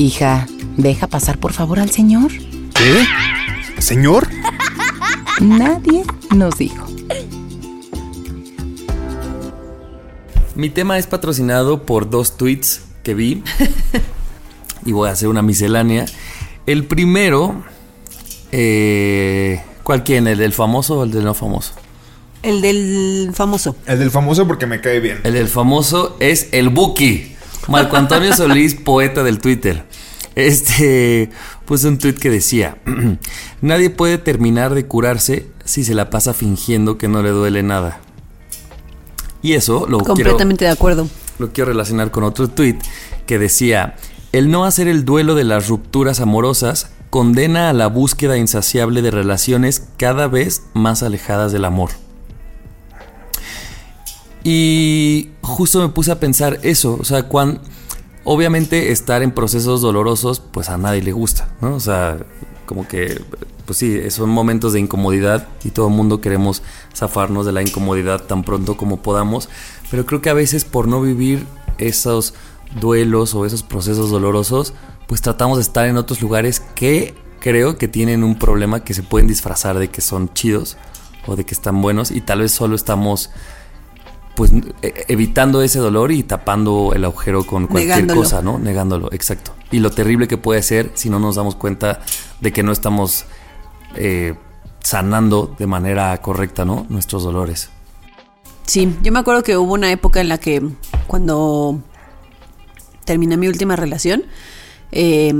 Hija, deja pasar por favor al señor.
¿Qué? ¿Señor?
Nadie nos dijo.
Mi tema es patrocinado por dos tweets que vi. y voy a hacer una miscelánea. El primero. Eh, ¿Cuál quién? ¿El del famoso o el del no famoso?
El del famoso.
El del famoso porque me cae bien.
El del famoso es el Buki. Marco Antonio Solís, poeta del Twitter. Este puso un tweet que decía: Nadie puede terminar de curarse si se la pasa fingiendo que no le duele nada. Y eso lo quiero,
Completamente de acuerdo.
lo quiero relacionar con otro tweet que decía: El no hacer el duelo de las rupturas amorosas condena a la búsqueda insaciable de relaciones cada vez más alejadas del amor. Y justo me puse a pensar eso, o sea, cuando obviamente estar en procesos dolorosos, pues a nadie le gusta, ¿no? O sea, como que, pues sí, son momentos de incomodidad y todo el mundo queremos zafarnos de la incomodidad tan pronto como podamos, pero creo que a veces por no vivir esos duelos o esos procesos dolorosos, pues tratamos de estar en otros lugares que creo que tienen un problema que se pueden disfrazar de que son chidos o de que están buenos y tal vez solo estamos pues e- evitando ese dolor y tapando el agujero con cualquier
Negándolo.
cosa, ¿no? Negándolo, exacto. Y lo terrible que puede ser si no nos damos cuenta de que no estamos eh, sanando de manera correcta, ¿no? Nuestros dolores.
Sí, yo me acuerdo que hubo una época en la que cuando terminé mi última relación, eh,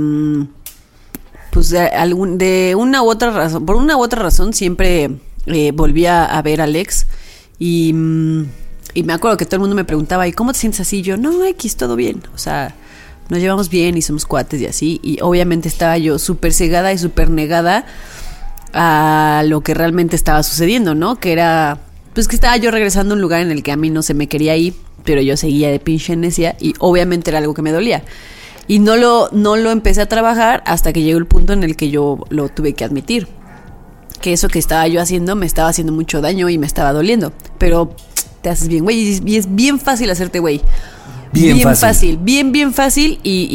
pues de, algún, de una u otra razón, por una u otra razón siempre eh, volvía a ver a Alex y, mm, y me acuerdo que todo el mundo me preguntaba, ¿y cómo te sientes así? Yo, no, X, todo bien, o sea, nos llevamos bien y somos cuates y así, y obviamente estaba yo súper cegada y súper negada a lo que realmente estaba sucediendo, ¿no? Que era, pues que estaba yo regresando a un lugar en el que a mí no se me quería ir, pero yo seguía de pinche necia y obviamente era algo que me dolía. Y no lo, no lo empecé a trabajar hasta que llegó el punto en el que yo lo tuve que admitir. Que eso que estaba yo haciendo me estaba haciendo mucho daño y me estaba doliendo. Pero te haces bien, güey. Y es- y es bien fácil hacerte, güey.
Bien fácil.
Bien, bien fácil. Y,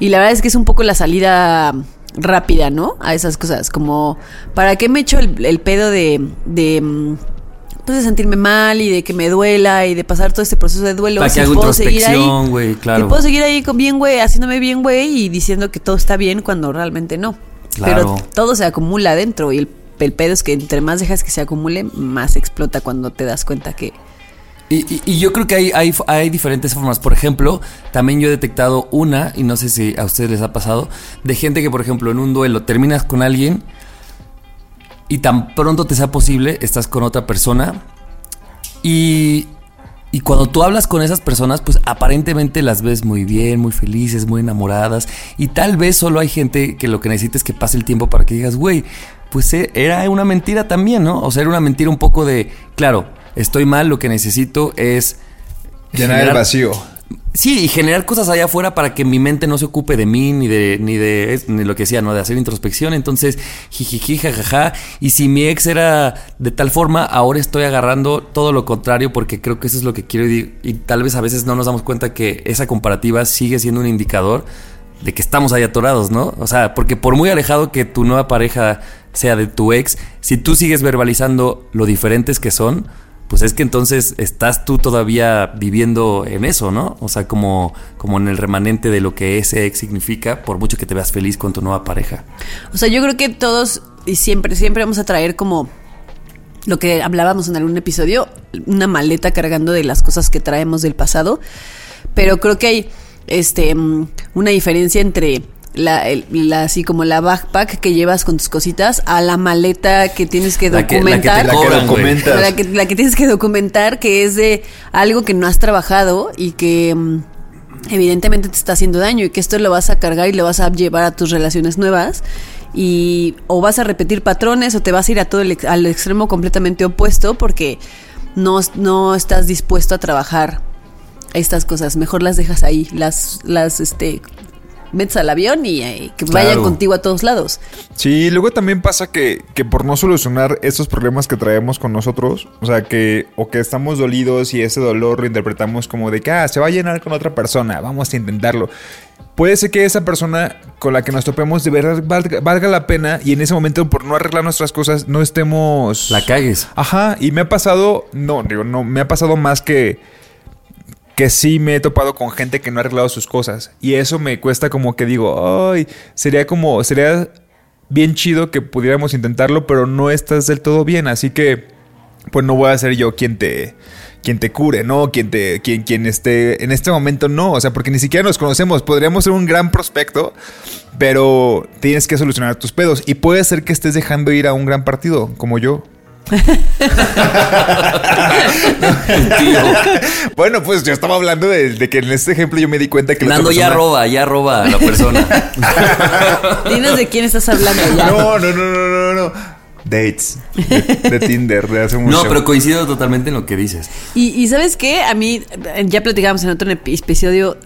y, y la verdad es que es un poco la salida rápida, ¿no? A esas cosas. Como, ¿para qué me echo el, el pedo de, de, mm, pues de sentirme mal y de que me duela y de pasar todo este proceso de duelo?
Para que
si
haga
puedo seguir ahí?
introspección, güey, claro.
Y puedo seguir ahí con bien, güey, haciéndome bien, güey, y diciendo que todo está bien cuando realmente no.
Claro.
Pero todo se acumula adentro y el, el pedo es que entre más dejas que se acumule, más explota cuando te das cuenta que...
Y, yo creo que hay, hay, hay diferentes formas. Por ejemplo, también yo he detectado una, y no sé si a ustedes les ha pasado, de gente que, por ejemplo, en un duelo terminas con alguien y tan pronto te sea posible, estás con otra persona. Y, y cuando tú hablas con esas personas, pues aparentemente las ves muy bien, muy felices, muy enamoradas. Y tal vez solo hay gente que lo que necesita es que pase el tiempo para que digas, güey, pues eh, era una mentira también, ¿no? O sea, era una mentira un poco de, claro, estoy mal, lo que necesito es...
Llenar el
generar-
vacío.
Sí, y generar cosas allá afuera para que mi mente no se ocupe de mí, ni de, ni de, ni lo que decía, ¿no? De hacer introspección. Entonces, jijiji, jajaja. Y si mi ex era de tal forma, ahora estoy agarrando todo lo contrario porque creo que eso es lo que quiero y, y tal vez a veces no nos damos cuenta que esa comparativa sigue siendo un indicador de que estamos ahí atorados, ¿no? O sea, porque por muy alejado que tu nueva pareja sea de tu ex, si tú sigues verbalizando lo diferentes que son, pues es que entonces estás tú todavía viviendo en eso, ¿no? O sea, como, como en el remanente de lo que ese ex significa, por mucho que te veas feliz con tu nueva pareja.
O sea, yo creo que todos y siempre, siempre vamos a traer como lo que hablábamos en algún episodio, una maleta cargando de las cosas que traemos del pasado. Pero creo que hay este mm, una diferencia entre la, el- la- así como la backpack que llevas con tus cositas a la maleta que tienes que
La que- la que te
documentar.
La que
Cobran, güey.
documentas.
La que, la que tienes que documentar, que es de algo que no has trabajado y que mm, evidentemente te está haciendo daño y que esto lo vas a cargar y lo vas a llevar a tus relaciones nuevas y o vas a repetir patrones o te vas a ir a todo el, al extremo completamente opuesto porque no, no estás dispuesto a trabajar estas cosas. Mejor las dejas ahí, las, las, este, metes al avión y eh, que vayan
Claro.
contigo a todos lados.
Sí, luego también pasa que, que por no solucionar estos problemas que traemos con nosotros, o sea, que o que estamos dolidos y ese dolor lo interpretamos como de que ah, se va a llenar con otra persona, vamos a intentarlo. Puede ser que esa persona con la que nos topemos de verdad valga, valga la pena y en ese momento por no arreglar nuestras cosas no estemos...
La cagues.
Ajá, y me ha pasado, no, digo, no, me ha pasado más que que sí me he topado con gente que no ha arreglado sus cosas. Y eso me cuesta como que digo, ay, sería como, sería bien chido que pudiéramos intentarlo, pero no estás del todo bien. Así que, pues no voy a ser yo quien te, quien te cure, ¿no? Quien te, quien, quien esté, en este momento no. O sea, porque ni siquiera nos conocemos. Podríamos ser un gran prospecto, pero tienes que solucionar tus pedos. Y puede ser que estés dejando ir a un gran partido, como yo. Bueno, pues yo estaba hablando de, de que en este ejemplo yo me di cuenta que la
Nando ya roba, ya roba a la persona.
Dinos de quién estás hablando ya.
No, no, no, no, no, no. Dates de, de Tinder de hace mucho.
No, pero coincido totalmente en lo que dices.
Y, y ¿sabes qué? A mí, ya platicábamos en otro epi- episodio,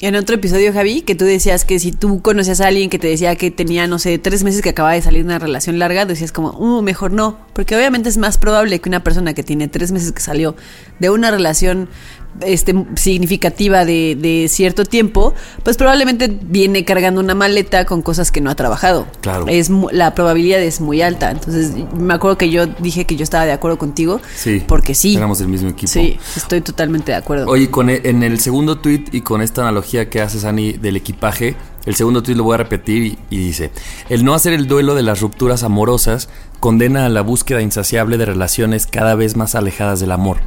en otro episodio, Javi, que tú decías que si tú conocías a alguien que te decía que tenía, no sé, tres meses que acababa de salir de una relación larga, decías como, uh, mejor no. Porque obviamente es más probable que una persona que tiene tres meses que salió de una relación este, significativa de, de cierto tiempo, pues probablemente viene cargando una maleta con cosas que no ha trabajado.
Claro.
Es, la probabilidad es muy alta. Entonces, me acuerdo que yo dije que yo estaba de acuerdo contigo.
Sí.
Porque sí.
Éramos del mismo equipo.
Sí, estoy totalmente de acuerdo.
Oye, con e- en el segundo tweet y con esta analogía que haces, Ani, del equipaje, el segundo tweet lo voy a repetir y, y dice: El no hacer el duelo de las rupturas amorosas condena a la búsqueda insaciable de relaciones cada vez más alejadas del amor.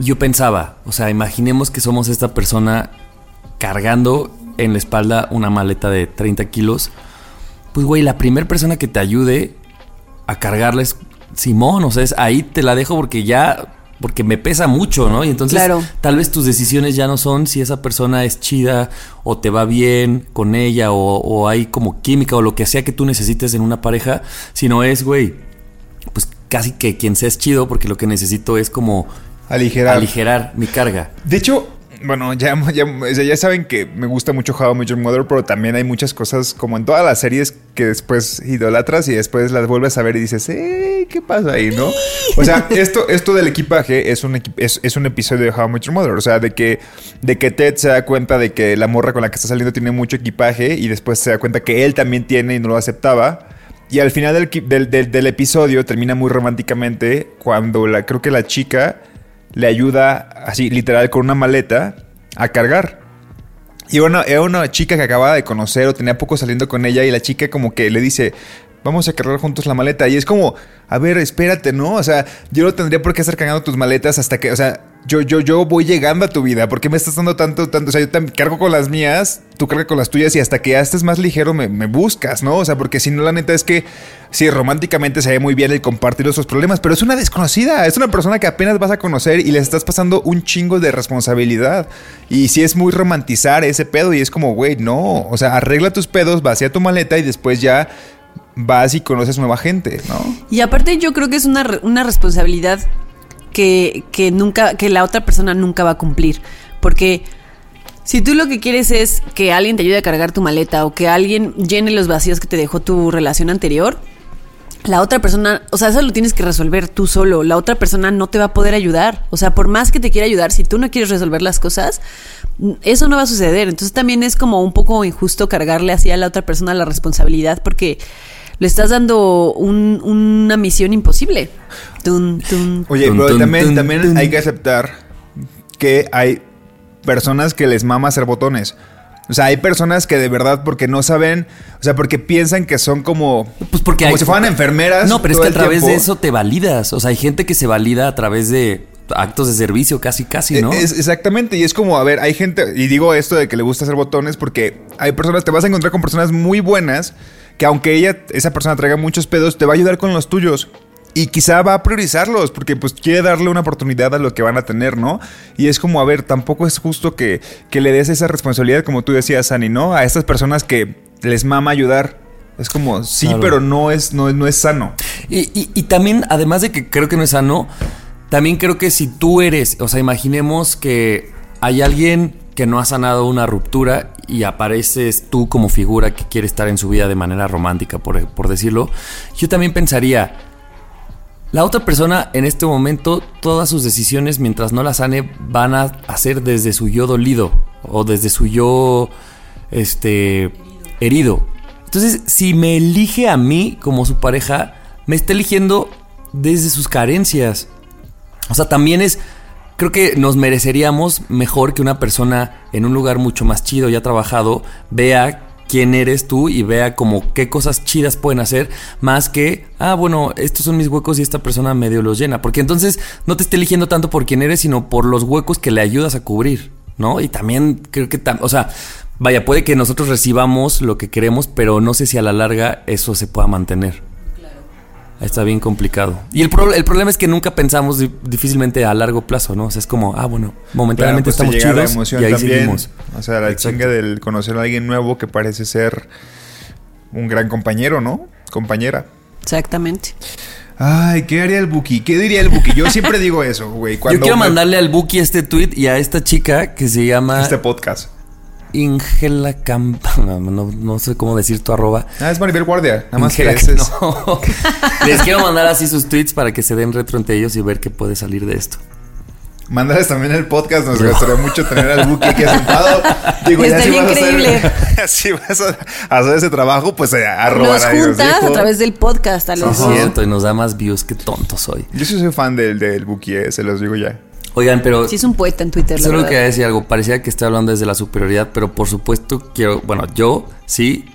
Yo pensaba, o sea, imaginemos que somos esta persona cargando en la espalda una maleta de 30 kilos. Pues, güey, la primera persona que te ayude a cargarla es Simón, o sea, es ahí te la dejo porque ya, porque me pesa mucho, ¿no? Y entonces
Claro.
tal vez tus decisiones ya no son si esa persona es chida o te va bien con ella o, o hay como química o lo que sea que tú necesites en una pareja, sino es, güey, pues casi que quien sea es chido porque lo que necesito es como
aligerar.
aligerar mi carga.
De hecho, bueno, ya, ya, ya saben que me gusta mucho How I Met Your Mother, pero también hay muchas cosas como en todas las series que después idolatras y después las vuelves a ver y dices, ¡eh! ¿Qué pasa ahí, no? O sea, esto, esto del equipaje es un, equi- es, es un episodio de How I Met Your Mother. O sea, de que, de que Ted se da cuenta de que la morra con la que está saliendo tiene mucho equipaje y después se da cuenta que él también tiene y no lo aceptaba. Y al final del, del, del- del episodio termina muy románticamente cuando la, creo que la chica le ayuda así literal con una maleta a cargar. Y bueno, era una chica que acababa de conocer o tenía poco saliendo con ella y la chica como que le dice, vamos a cargar juntos la maleta. Y es como, a ver, espérate, ¿no? O sea, yo no tendría por qué estar cargando tus maletas hasta que, o sea, yo, yo, yo voy llegando a tu vida. ¿Por qué me estás dando tanto, tanto? O sea, yo también cargo con las mías, tú cargas con las tuyas y hasta que ya estés más ligero me, me buscas, ¿no? O sea, porque si no, la neta es que sí, románticamente se ve muy bien el compartir nuestros problemas, pero es una desconocida, es una persona que apenas vas a conocer y le estás pasando un chingo de responsabilidad. Y si es muy romantizar ese pedo y es como, güey, no, o sea, arregla tus pedos, vacía tu maleta y después ya vas y conoces nueva gente, ¿no?
Y aparte yo creo que es una, una responsabilidad que, que nunca, que la otra persona nunca va a cumplir. Porque si tú lo que quieres es que alguien te ayude a cargar tu maleta o que alguien llene los vacíos que te dejó tu relación anterior, la otra persona, o sea, eso lo tienes que resolver tú solo. La otra persona no te va a poder ayudar. O sea, por más que te quiera ayudar, si tú no quieres resolver las cosas, eso no va a suceder. Entonces también es como un poco injusto cargarle así a la otra persona la responsabilidad porque le estás dando un- una misión imposible.
Oye, pero también, hay que aceptar que hay personas que les mama hacer botones. O sea, hay personas que de verdad porque no saben, o sea, porque piensan que son como,
Pues porque
como
hay-
si fueran enfermeras.
No, pero es que a través de eso te validas. O sea, hay gente que se valida a través de actos de servicio, casi, casi, ¿no?
Es- exactamente, y es como, a ver, hay gente, y digo esto de que le gusta hacer botones porque hay personas, te vas a encontrar con personas muy buenas que aunque ella, esa persona traiga muchos pedos, te va a ayudar con los tuyos. Y quizá va a priorizarlos porque pues quiere darle una oportunidad a lo que van a tener, ¿no? Y es como, a ver, tampoco es justo que, que le des esa responsabilidad, como tú decías, Ani, ¿no? A estas personas que les mama ayudar. Es como, sí,
Claro.
pero no es, no, no es sano.
Y, y- y también, además de que creo que no es sano, también creo que si tú eres, o sea, imaginemos que hay alguien que no ha sanado una ruptura y apareces tú como figura que quiere estar en su vida de manera romántica, por, por decirlo, yo también pensaría, la otra persona en este momento, todas sus decisiones mientras no las sane van a hacer desde su yo dolido o desde su yo este herido. Entonces, si me elige a mí como su pareja, me está eligiendo desde sus carencias. O sea, también es creo que nos mereceríamos mejor que una persona en un lugar mucho más chido y ha trabajado vea quién eres tú y vea como qué cosas chidas pueden hacer más que, ah, bueno, estos son mis huecos y esta persona medio los llena. Porque entonces no te está eligiendo tanto por quién eres, sino por los huecos que le ayudas a cubrir, ¿no? Y también creo que, tam- o sea, vaya, puede que nosotros recibamos lo que queremos, pero no sé si a la larga eso se pueda mantener. Está bien complicado. Y el, pro- el problema es que nunca pensamos di- difícilmente a largo plazo, ¿no? O sea, es como, ah, bueno, momentáneamente
Claro, pues
estamos
la
chidos y ahí
también.
seguimos.
O sea, la
Exacto.
chinga del conocer a alguien nuevo que parece ser un gran compañero, ¿no? Compañera.
Exactamente.
Ay, ¿qué haría el Buki? ¿Qué diría el Buki? Yo siempre digo eso, güey.
Yo quiero
me-
mandarle al Buki este tweet y a esta chica que se llama
este podcast.
Ingela Camp... No, no- no sé cómo decir tu arroba.
Ah, es Maribel Guardia. Nada más que
Ingela-
ese es-
no. Les quiero mandar así sus tweets para que se den retro entre ellos y ver qué puede salir de esto.
Mándales también el podcast. Nos gustaría mucho tener al Buki aquí sentado. Digo, ya si vas a hacer-
increíble.
si vas a hacer ese trabajo, pues eh, a robar
Nos
ahí, ¿no es
juntas a través del podcast a los
Es cierto, y nos da más views. Qué tonto soy.
Yo sí soy fan del, del Buki, eh, se los digo ya.
Oigan, pero...
Sí, es un poeta en Twitter,
Solo quería decir algo. Parecía que estoy hablando desde la superioridad, pero por supuesto quiero. Bueno, yo sí.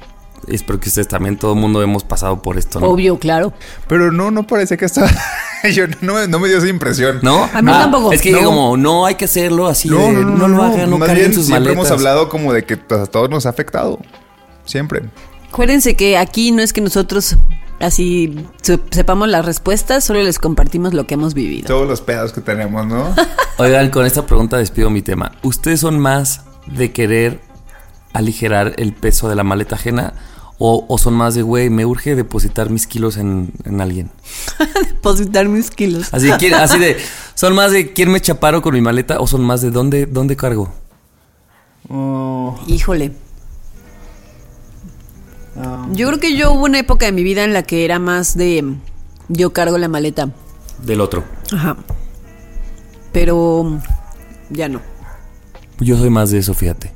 Espero que ustedes también, todo el mundo hemos pasado por esto, ¿no?
Obvio, claro.
Pero no, no parece que está. Yo no, me- no me dio esa impresión.
¿No?
A mí tampoco.
Es que
No.
como, no hay que hacerlo así. de, No, lo hagan, no carguen sus
siempre
maletas.
hemos hablado como de que a todos nos ha afectado. Siempre.
Acuérdense que aquí no es que nosotros así se- sepamos las respuestas, solo les compartimos lo que hemos vivido.
Todos los pedos que tenemos, ¿no?
Oigan, con esta pregunta despido mi tema. ¿Ustedes son más de querer aligerar el peso de la maleta ajena? O, o son más de, güey, me urge depositar mis kilos en, en alguien?
Depositar mis kilos.
Así, ¿quién- así de, ¿son más de quién me chaparo con mi maleta? ¿O son más de dónde, dónde cargo?
Híjole. Yo creo que yo hubo una época de mi vida en la que era más de yo cargo la maleta.
Del otro.
Ajá. Pero ya no.
Yo soy más de eso, fíjate.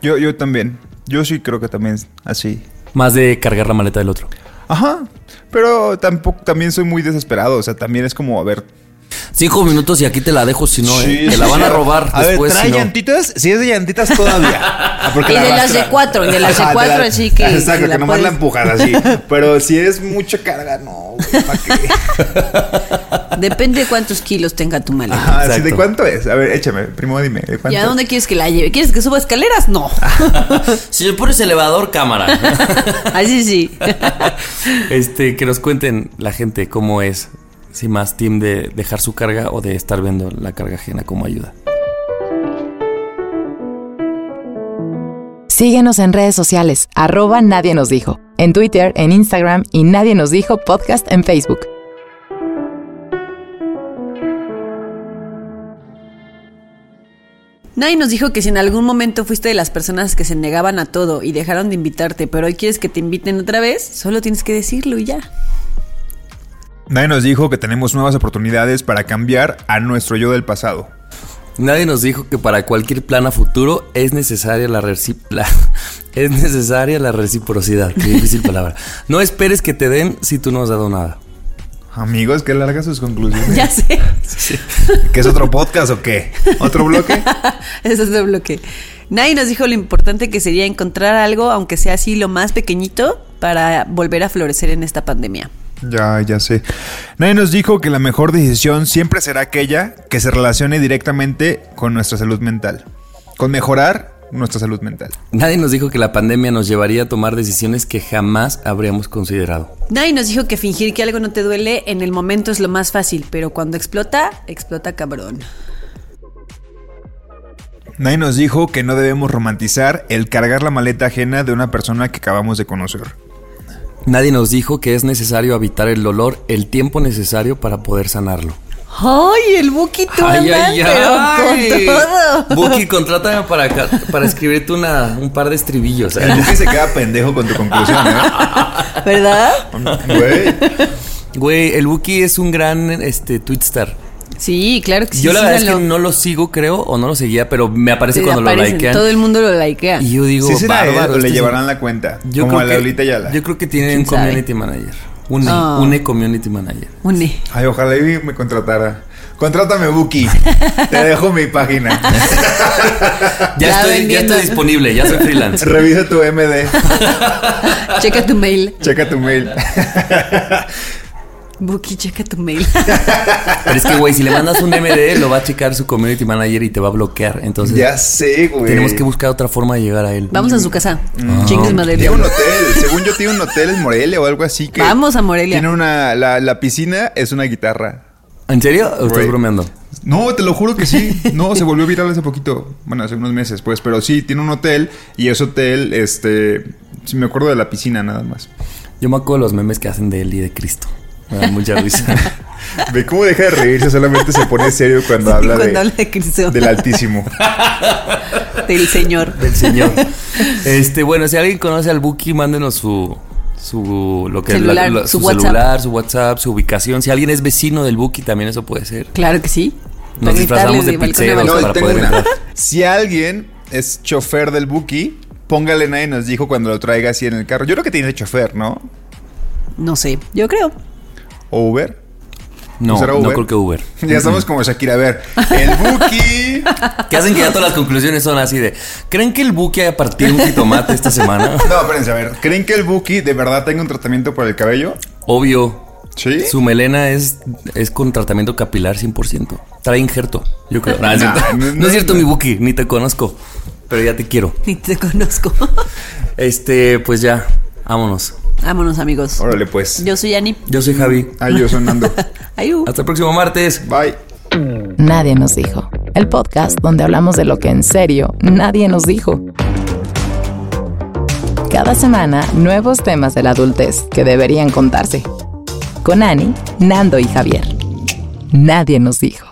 Yo, yo también. Yo sí creo que también así.
Más de cargar la maleta del otro.
Ajá. Pero tampoco, también soy muy desesperado. O sea, también es como, a ver.
Cinco minutos y aquí te la dejo, si no,
Sí,
¿eh? Te la van a robar
A
después.
ver, ¿trae
si no.
llantitas? Si es de llantitas todavía. Ah, porque
Y
la
de las de cuatro, y de las de cuatro,
la-
así que-
Exacto,
que
que,
la
nomás la
puedes-
empujas así. Pero si es mucha carga, no. güey, ¿Para qué?
Depende de cuántos kilos tenga tu maleta.
Ajá, ¿sí
Exacto.
¿De cuánto es? A ver, échame. Primo, dime. ¿De cuánto?
¿Y a dónde quieres que la lleve? ¿Quieres que suba escaleras? No.
Si le pones elevador, cámara.
Así sí.
este, que nos cuenten la gente cómo es. Si más team de dejar su carga o de estar viendo la carga ajena como ayuda.
Síguenos en redes sociales, arroba Nadie nos dijo, en Twitter, en Instagram y Nadie nos dijo podcast en Facebook.
Nadie nos dijo que si en algún momento fuiste de las personas que se negaban a todo y dejaron de invitarte, pero hoy quieres que te inviten otra vez, solo tienes que decirlo y ya.
Nadie nos dijo que tenemos nuevas oportunidades para cambiar a nuestro yo del pasado.
Nadie nos dijo que para cualquier plan a futuro es necesaria la, reci- la- es necesaria la reciprocidad. Qué difícil palabra. No esperes que te den si tú no has dado nada.
Amigos, qué largas sus conclusiones.
Ya sé.
¿Qué es otro podcast o qué? ¿Otro bloque?
Eso es de bloque. Nadie nos dijo lo importante que sería encontrar algo, aunque sea así lo más pequeñito, para volver a florecer en esta pandemia.
Ya, ya sé. Nadie nos dijo que la mejor decisión siempre será aquella que se relacione directamente con nuestra salud mental. Con mejorar nuestra salud mental.
Nadie nos dijo que la pandemia nos llevaría a tomar decisiones que jamás habríamos considerado.
Nadie nos dijo que fingir que algo no te duele en el momento es lo más fácil, pero cuando explota, explota cabrón.
Nadie nos dijo que no debemos romantizar el cargar la maleta ajena de una persona que acabamos de conocer.
Nadie nos dijo que es necesario habitar el dolor el tiempo necesario para poder sanarlo.
Ay, el Buki tú andas, pero con todo.
Buki, contrátame para, para escribirte una, un par de estribillos. ¿eh?
El Buki se queda pendejo con tu conclusión, ¿eh?
¿Verdad?
Güey.
Güey, el Buki es un gran este, twitstar.
Sí, claro que sí.
Yo la verdad es que no lo sigo, creo, o no lo seguía, pero me aparece
Sí,
cuando
aparecen,
lo likean.
Todo el mundo lo likea.
Y yo digo,
¿Sí será él
bárbaro,
o le
este
llevarán la cuenta?
Yo
como
creo
a
que,
Laurita Yala.
Yo creo que tienen un community manager. Une,
Ah.
une community manager.
Une.
Ay, ojalá y me contratara. Contrátame, Buki. Te dejo mi página.
Ya,
Ya
estoy, ya estoy disponible, ya soy freelance.
Revisa tu MD.
Checa tu mail.
Checa tu mail.
Buki, checa tu mail.
Pero es que, güey, si le mandas un MD, lo va a checar su community manager y te va a bloquear. Entonces,
ya sé, güey.
tenemos que buscar otra forma de llegar a él.
Vamos a su casa.
Mm.
Chingues madre.
Tiene un hotel. Según yo, tiene un hotel en Morelia o algo así. que
Vamos a Morelia.
Tiene una. La, la piscina es una guitarra.
¿En serio? ¿O estás bromeando?
No, te lo juro que sí. No, se volvió viral hace poquito. Bueno, hace unos meses, pues. Pero sí, tiene un hotel. Y ese hotel, este. Sí, me acuerdo de la piscina nada más.
Yo me acuerdo de los memes que hacen de él y de Cristo. Me da mucha risa.
Ve cómo deja de reírse, solamente se pone serio cuando habla
Cuando
de,
habla de Cristo.
del Altísimo.
Del Señor.
del Señor. Este, bueno, si alguien conoce al Buki, mándenos su su lo que
Celular, su
su
WhatsApp.
celular, su WhatsApp, su ubicación. Si alguien es vecino del Buki, también eso puede ser.
Claro que sí.
Nos disfrazamos de pizzeros.
No, y
para poder entrar.
Si alguien es chofer del Buki, póngale nadie nos dijo cuando lo traiga así en el carro. Yo creo que tiene chofer, ¿no?
No sé, yo creo.
¿O Uber?
No,
¿Será
no creo que Uber.
Ya estamos como Shakira. A ver, el Buki.
Que hacen que ya todas las conclusiones son así de ¿Creen que el Buki haya partido un jitomate esta semana?
No, espérense, a ver. ¿Creen que el Buki de verdad tenga un tratamiento para el cabello?
Obvio.
Sí.
Su melena es, es con tratamiento capilar 100%. Trae injerto, yo creo.
Nah, no-
es cierto, mi Buki, ni te conozco. Pero ya te quiero.
Ni te conozco.
Este, pues ya, vámonos.
Vámonos, amigos.
Órale, pues.
Yo soy Ani.
Yo soy Javi.
Ay, yo sonando.
Ayú.
Hasta el próximo martes.
Bye.
Nadie nos dijo. El podcast donde hablamos de lo que en serio nadie nos dijo. Cada semana, nuevos temas de la adultez que deberían contarse. Con Ani, Nando y Javier. Nadie nos dijo.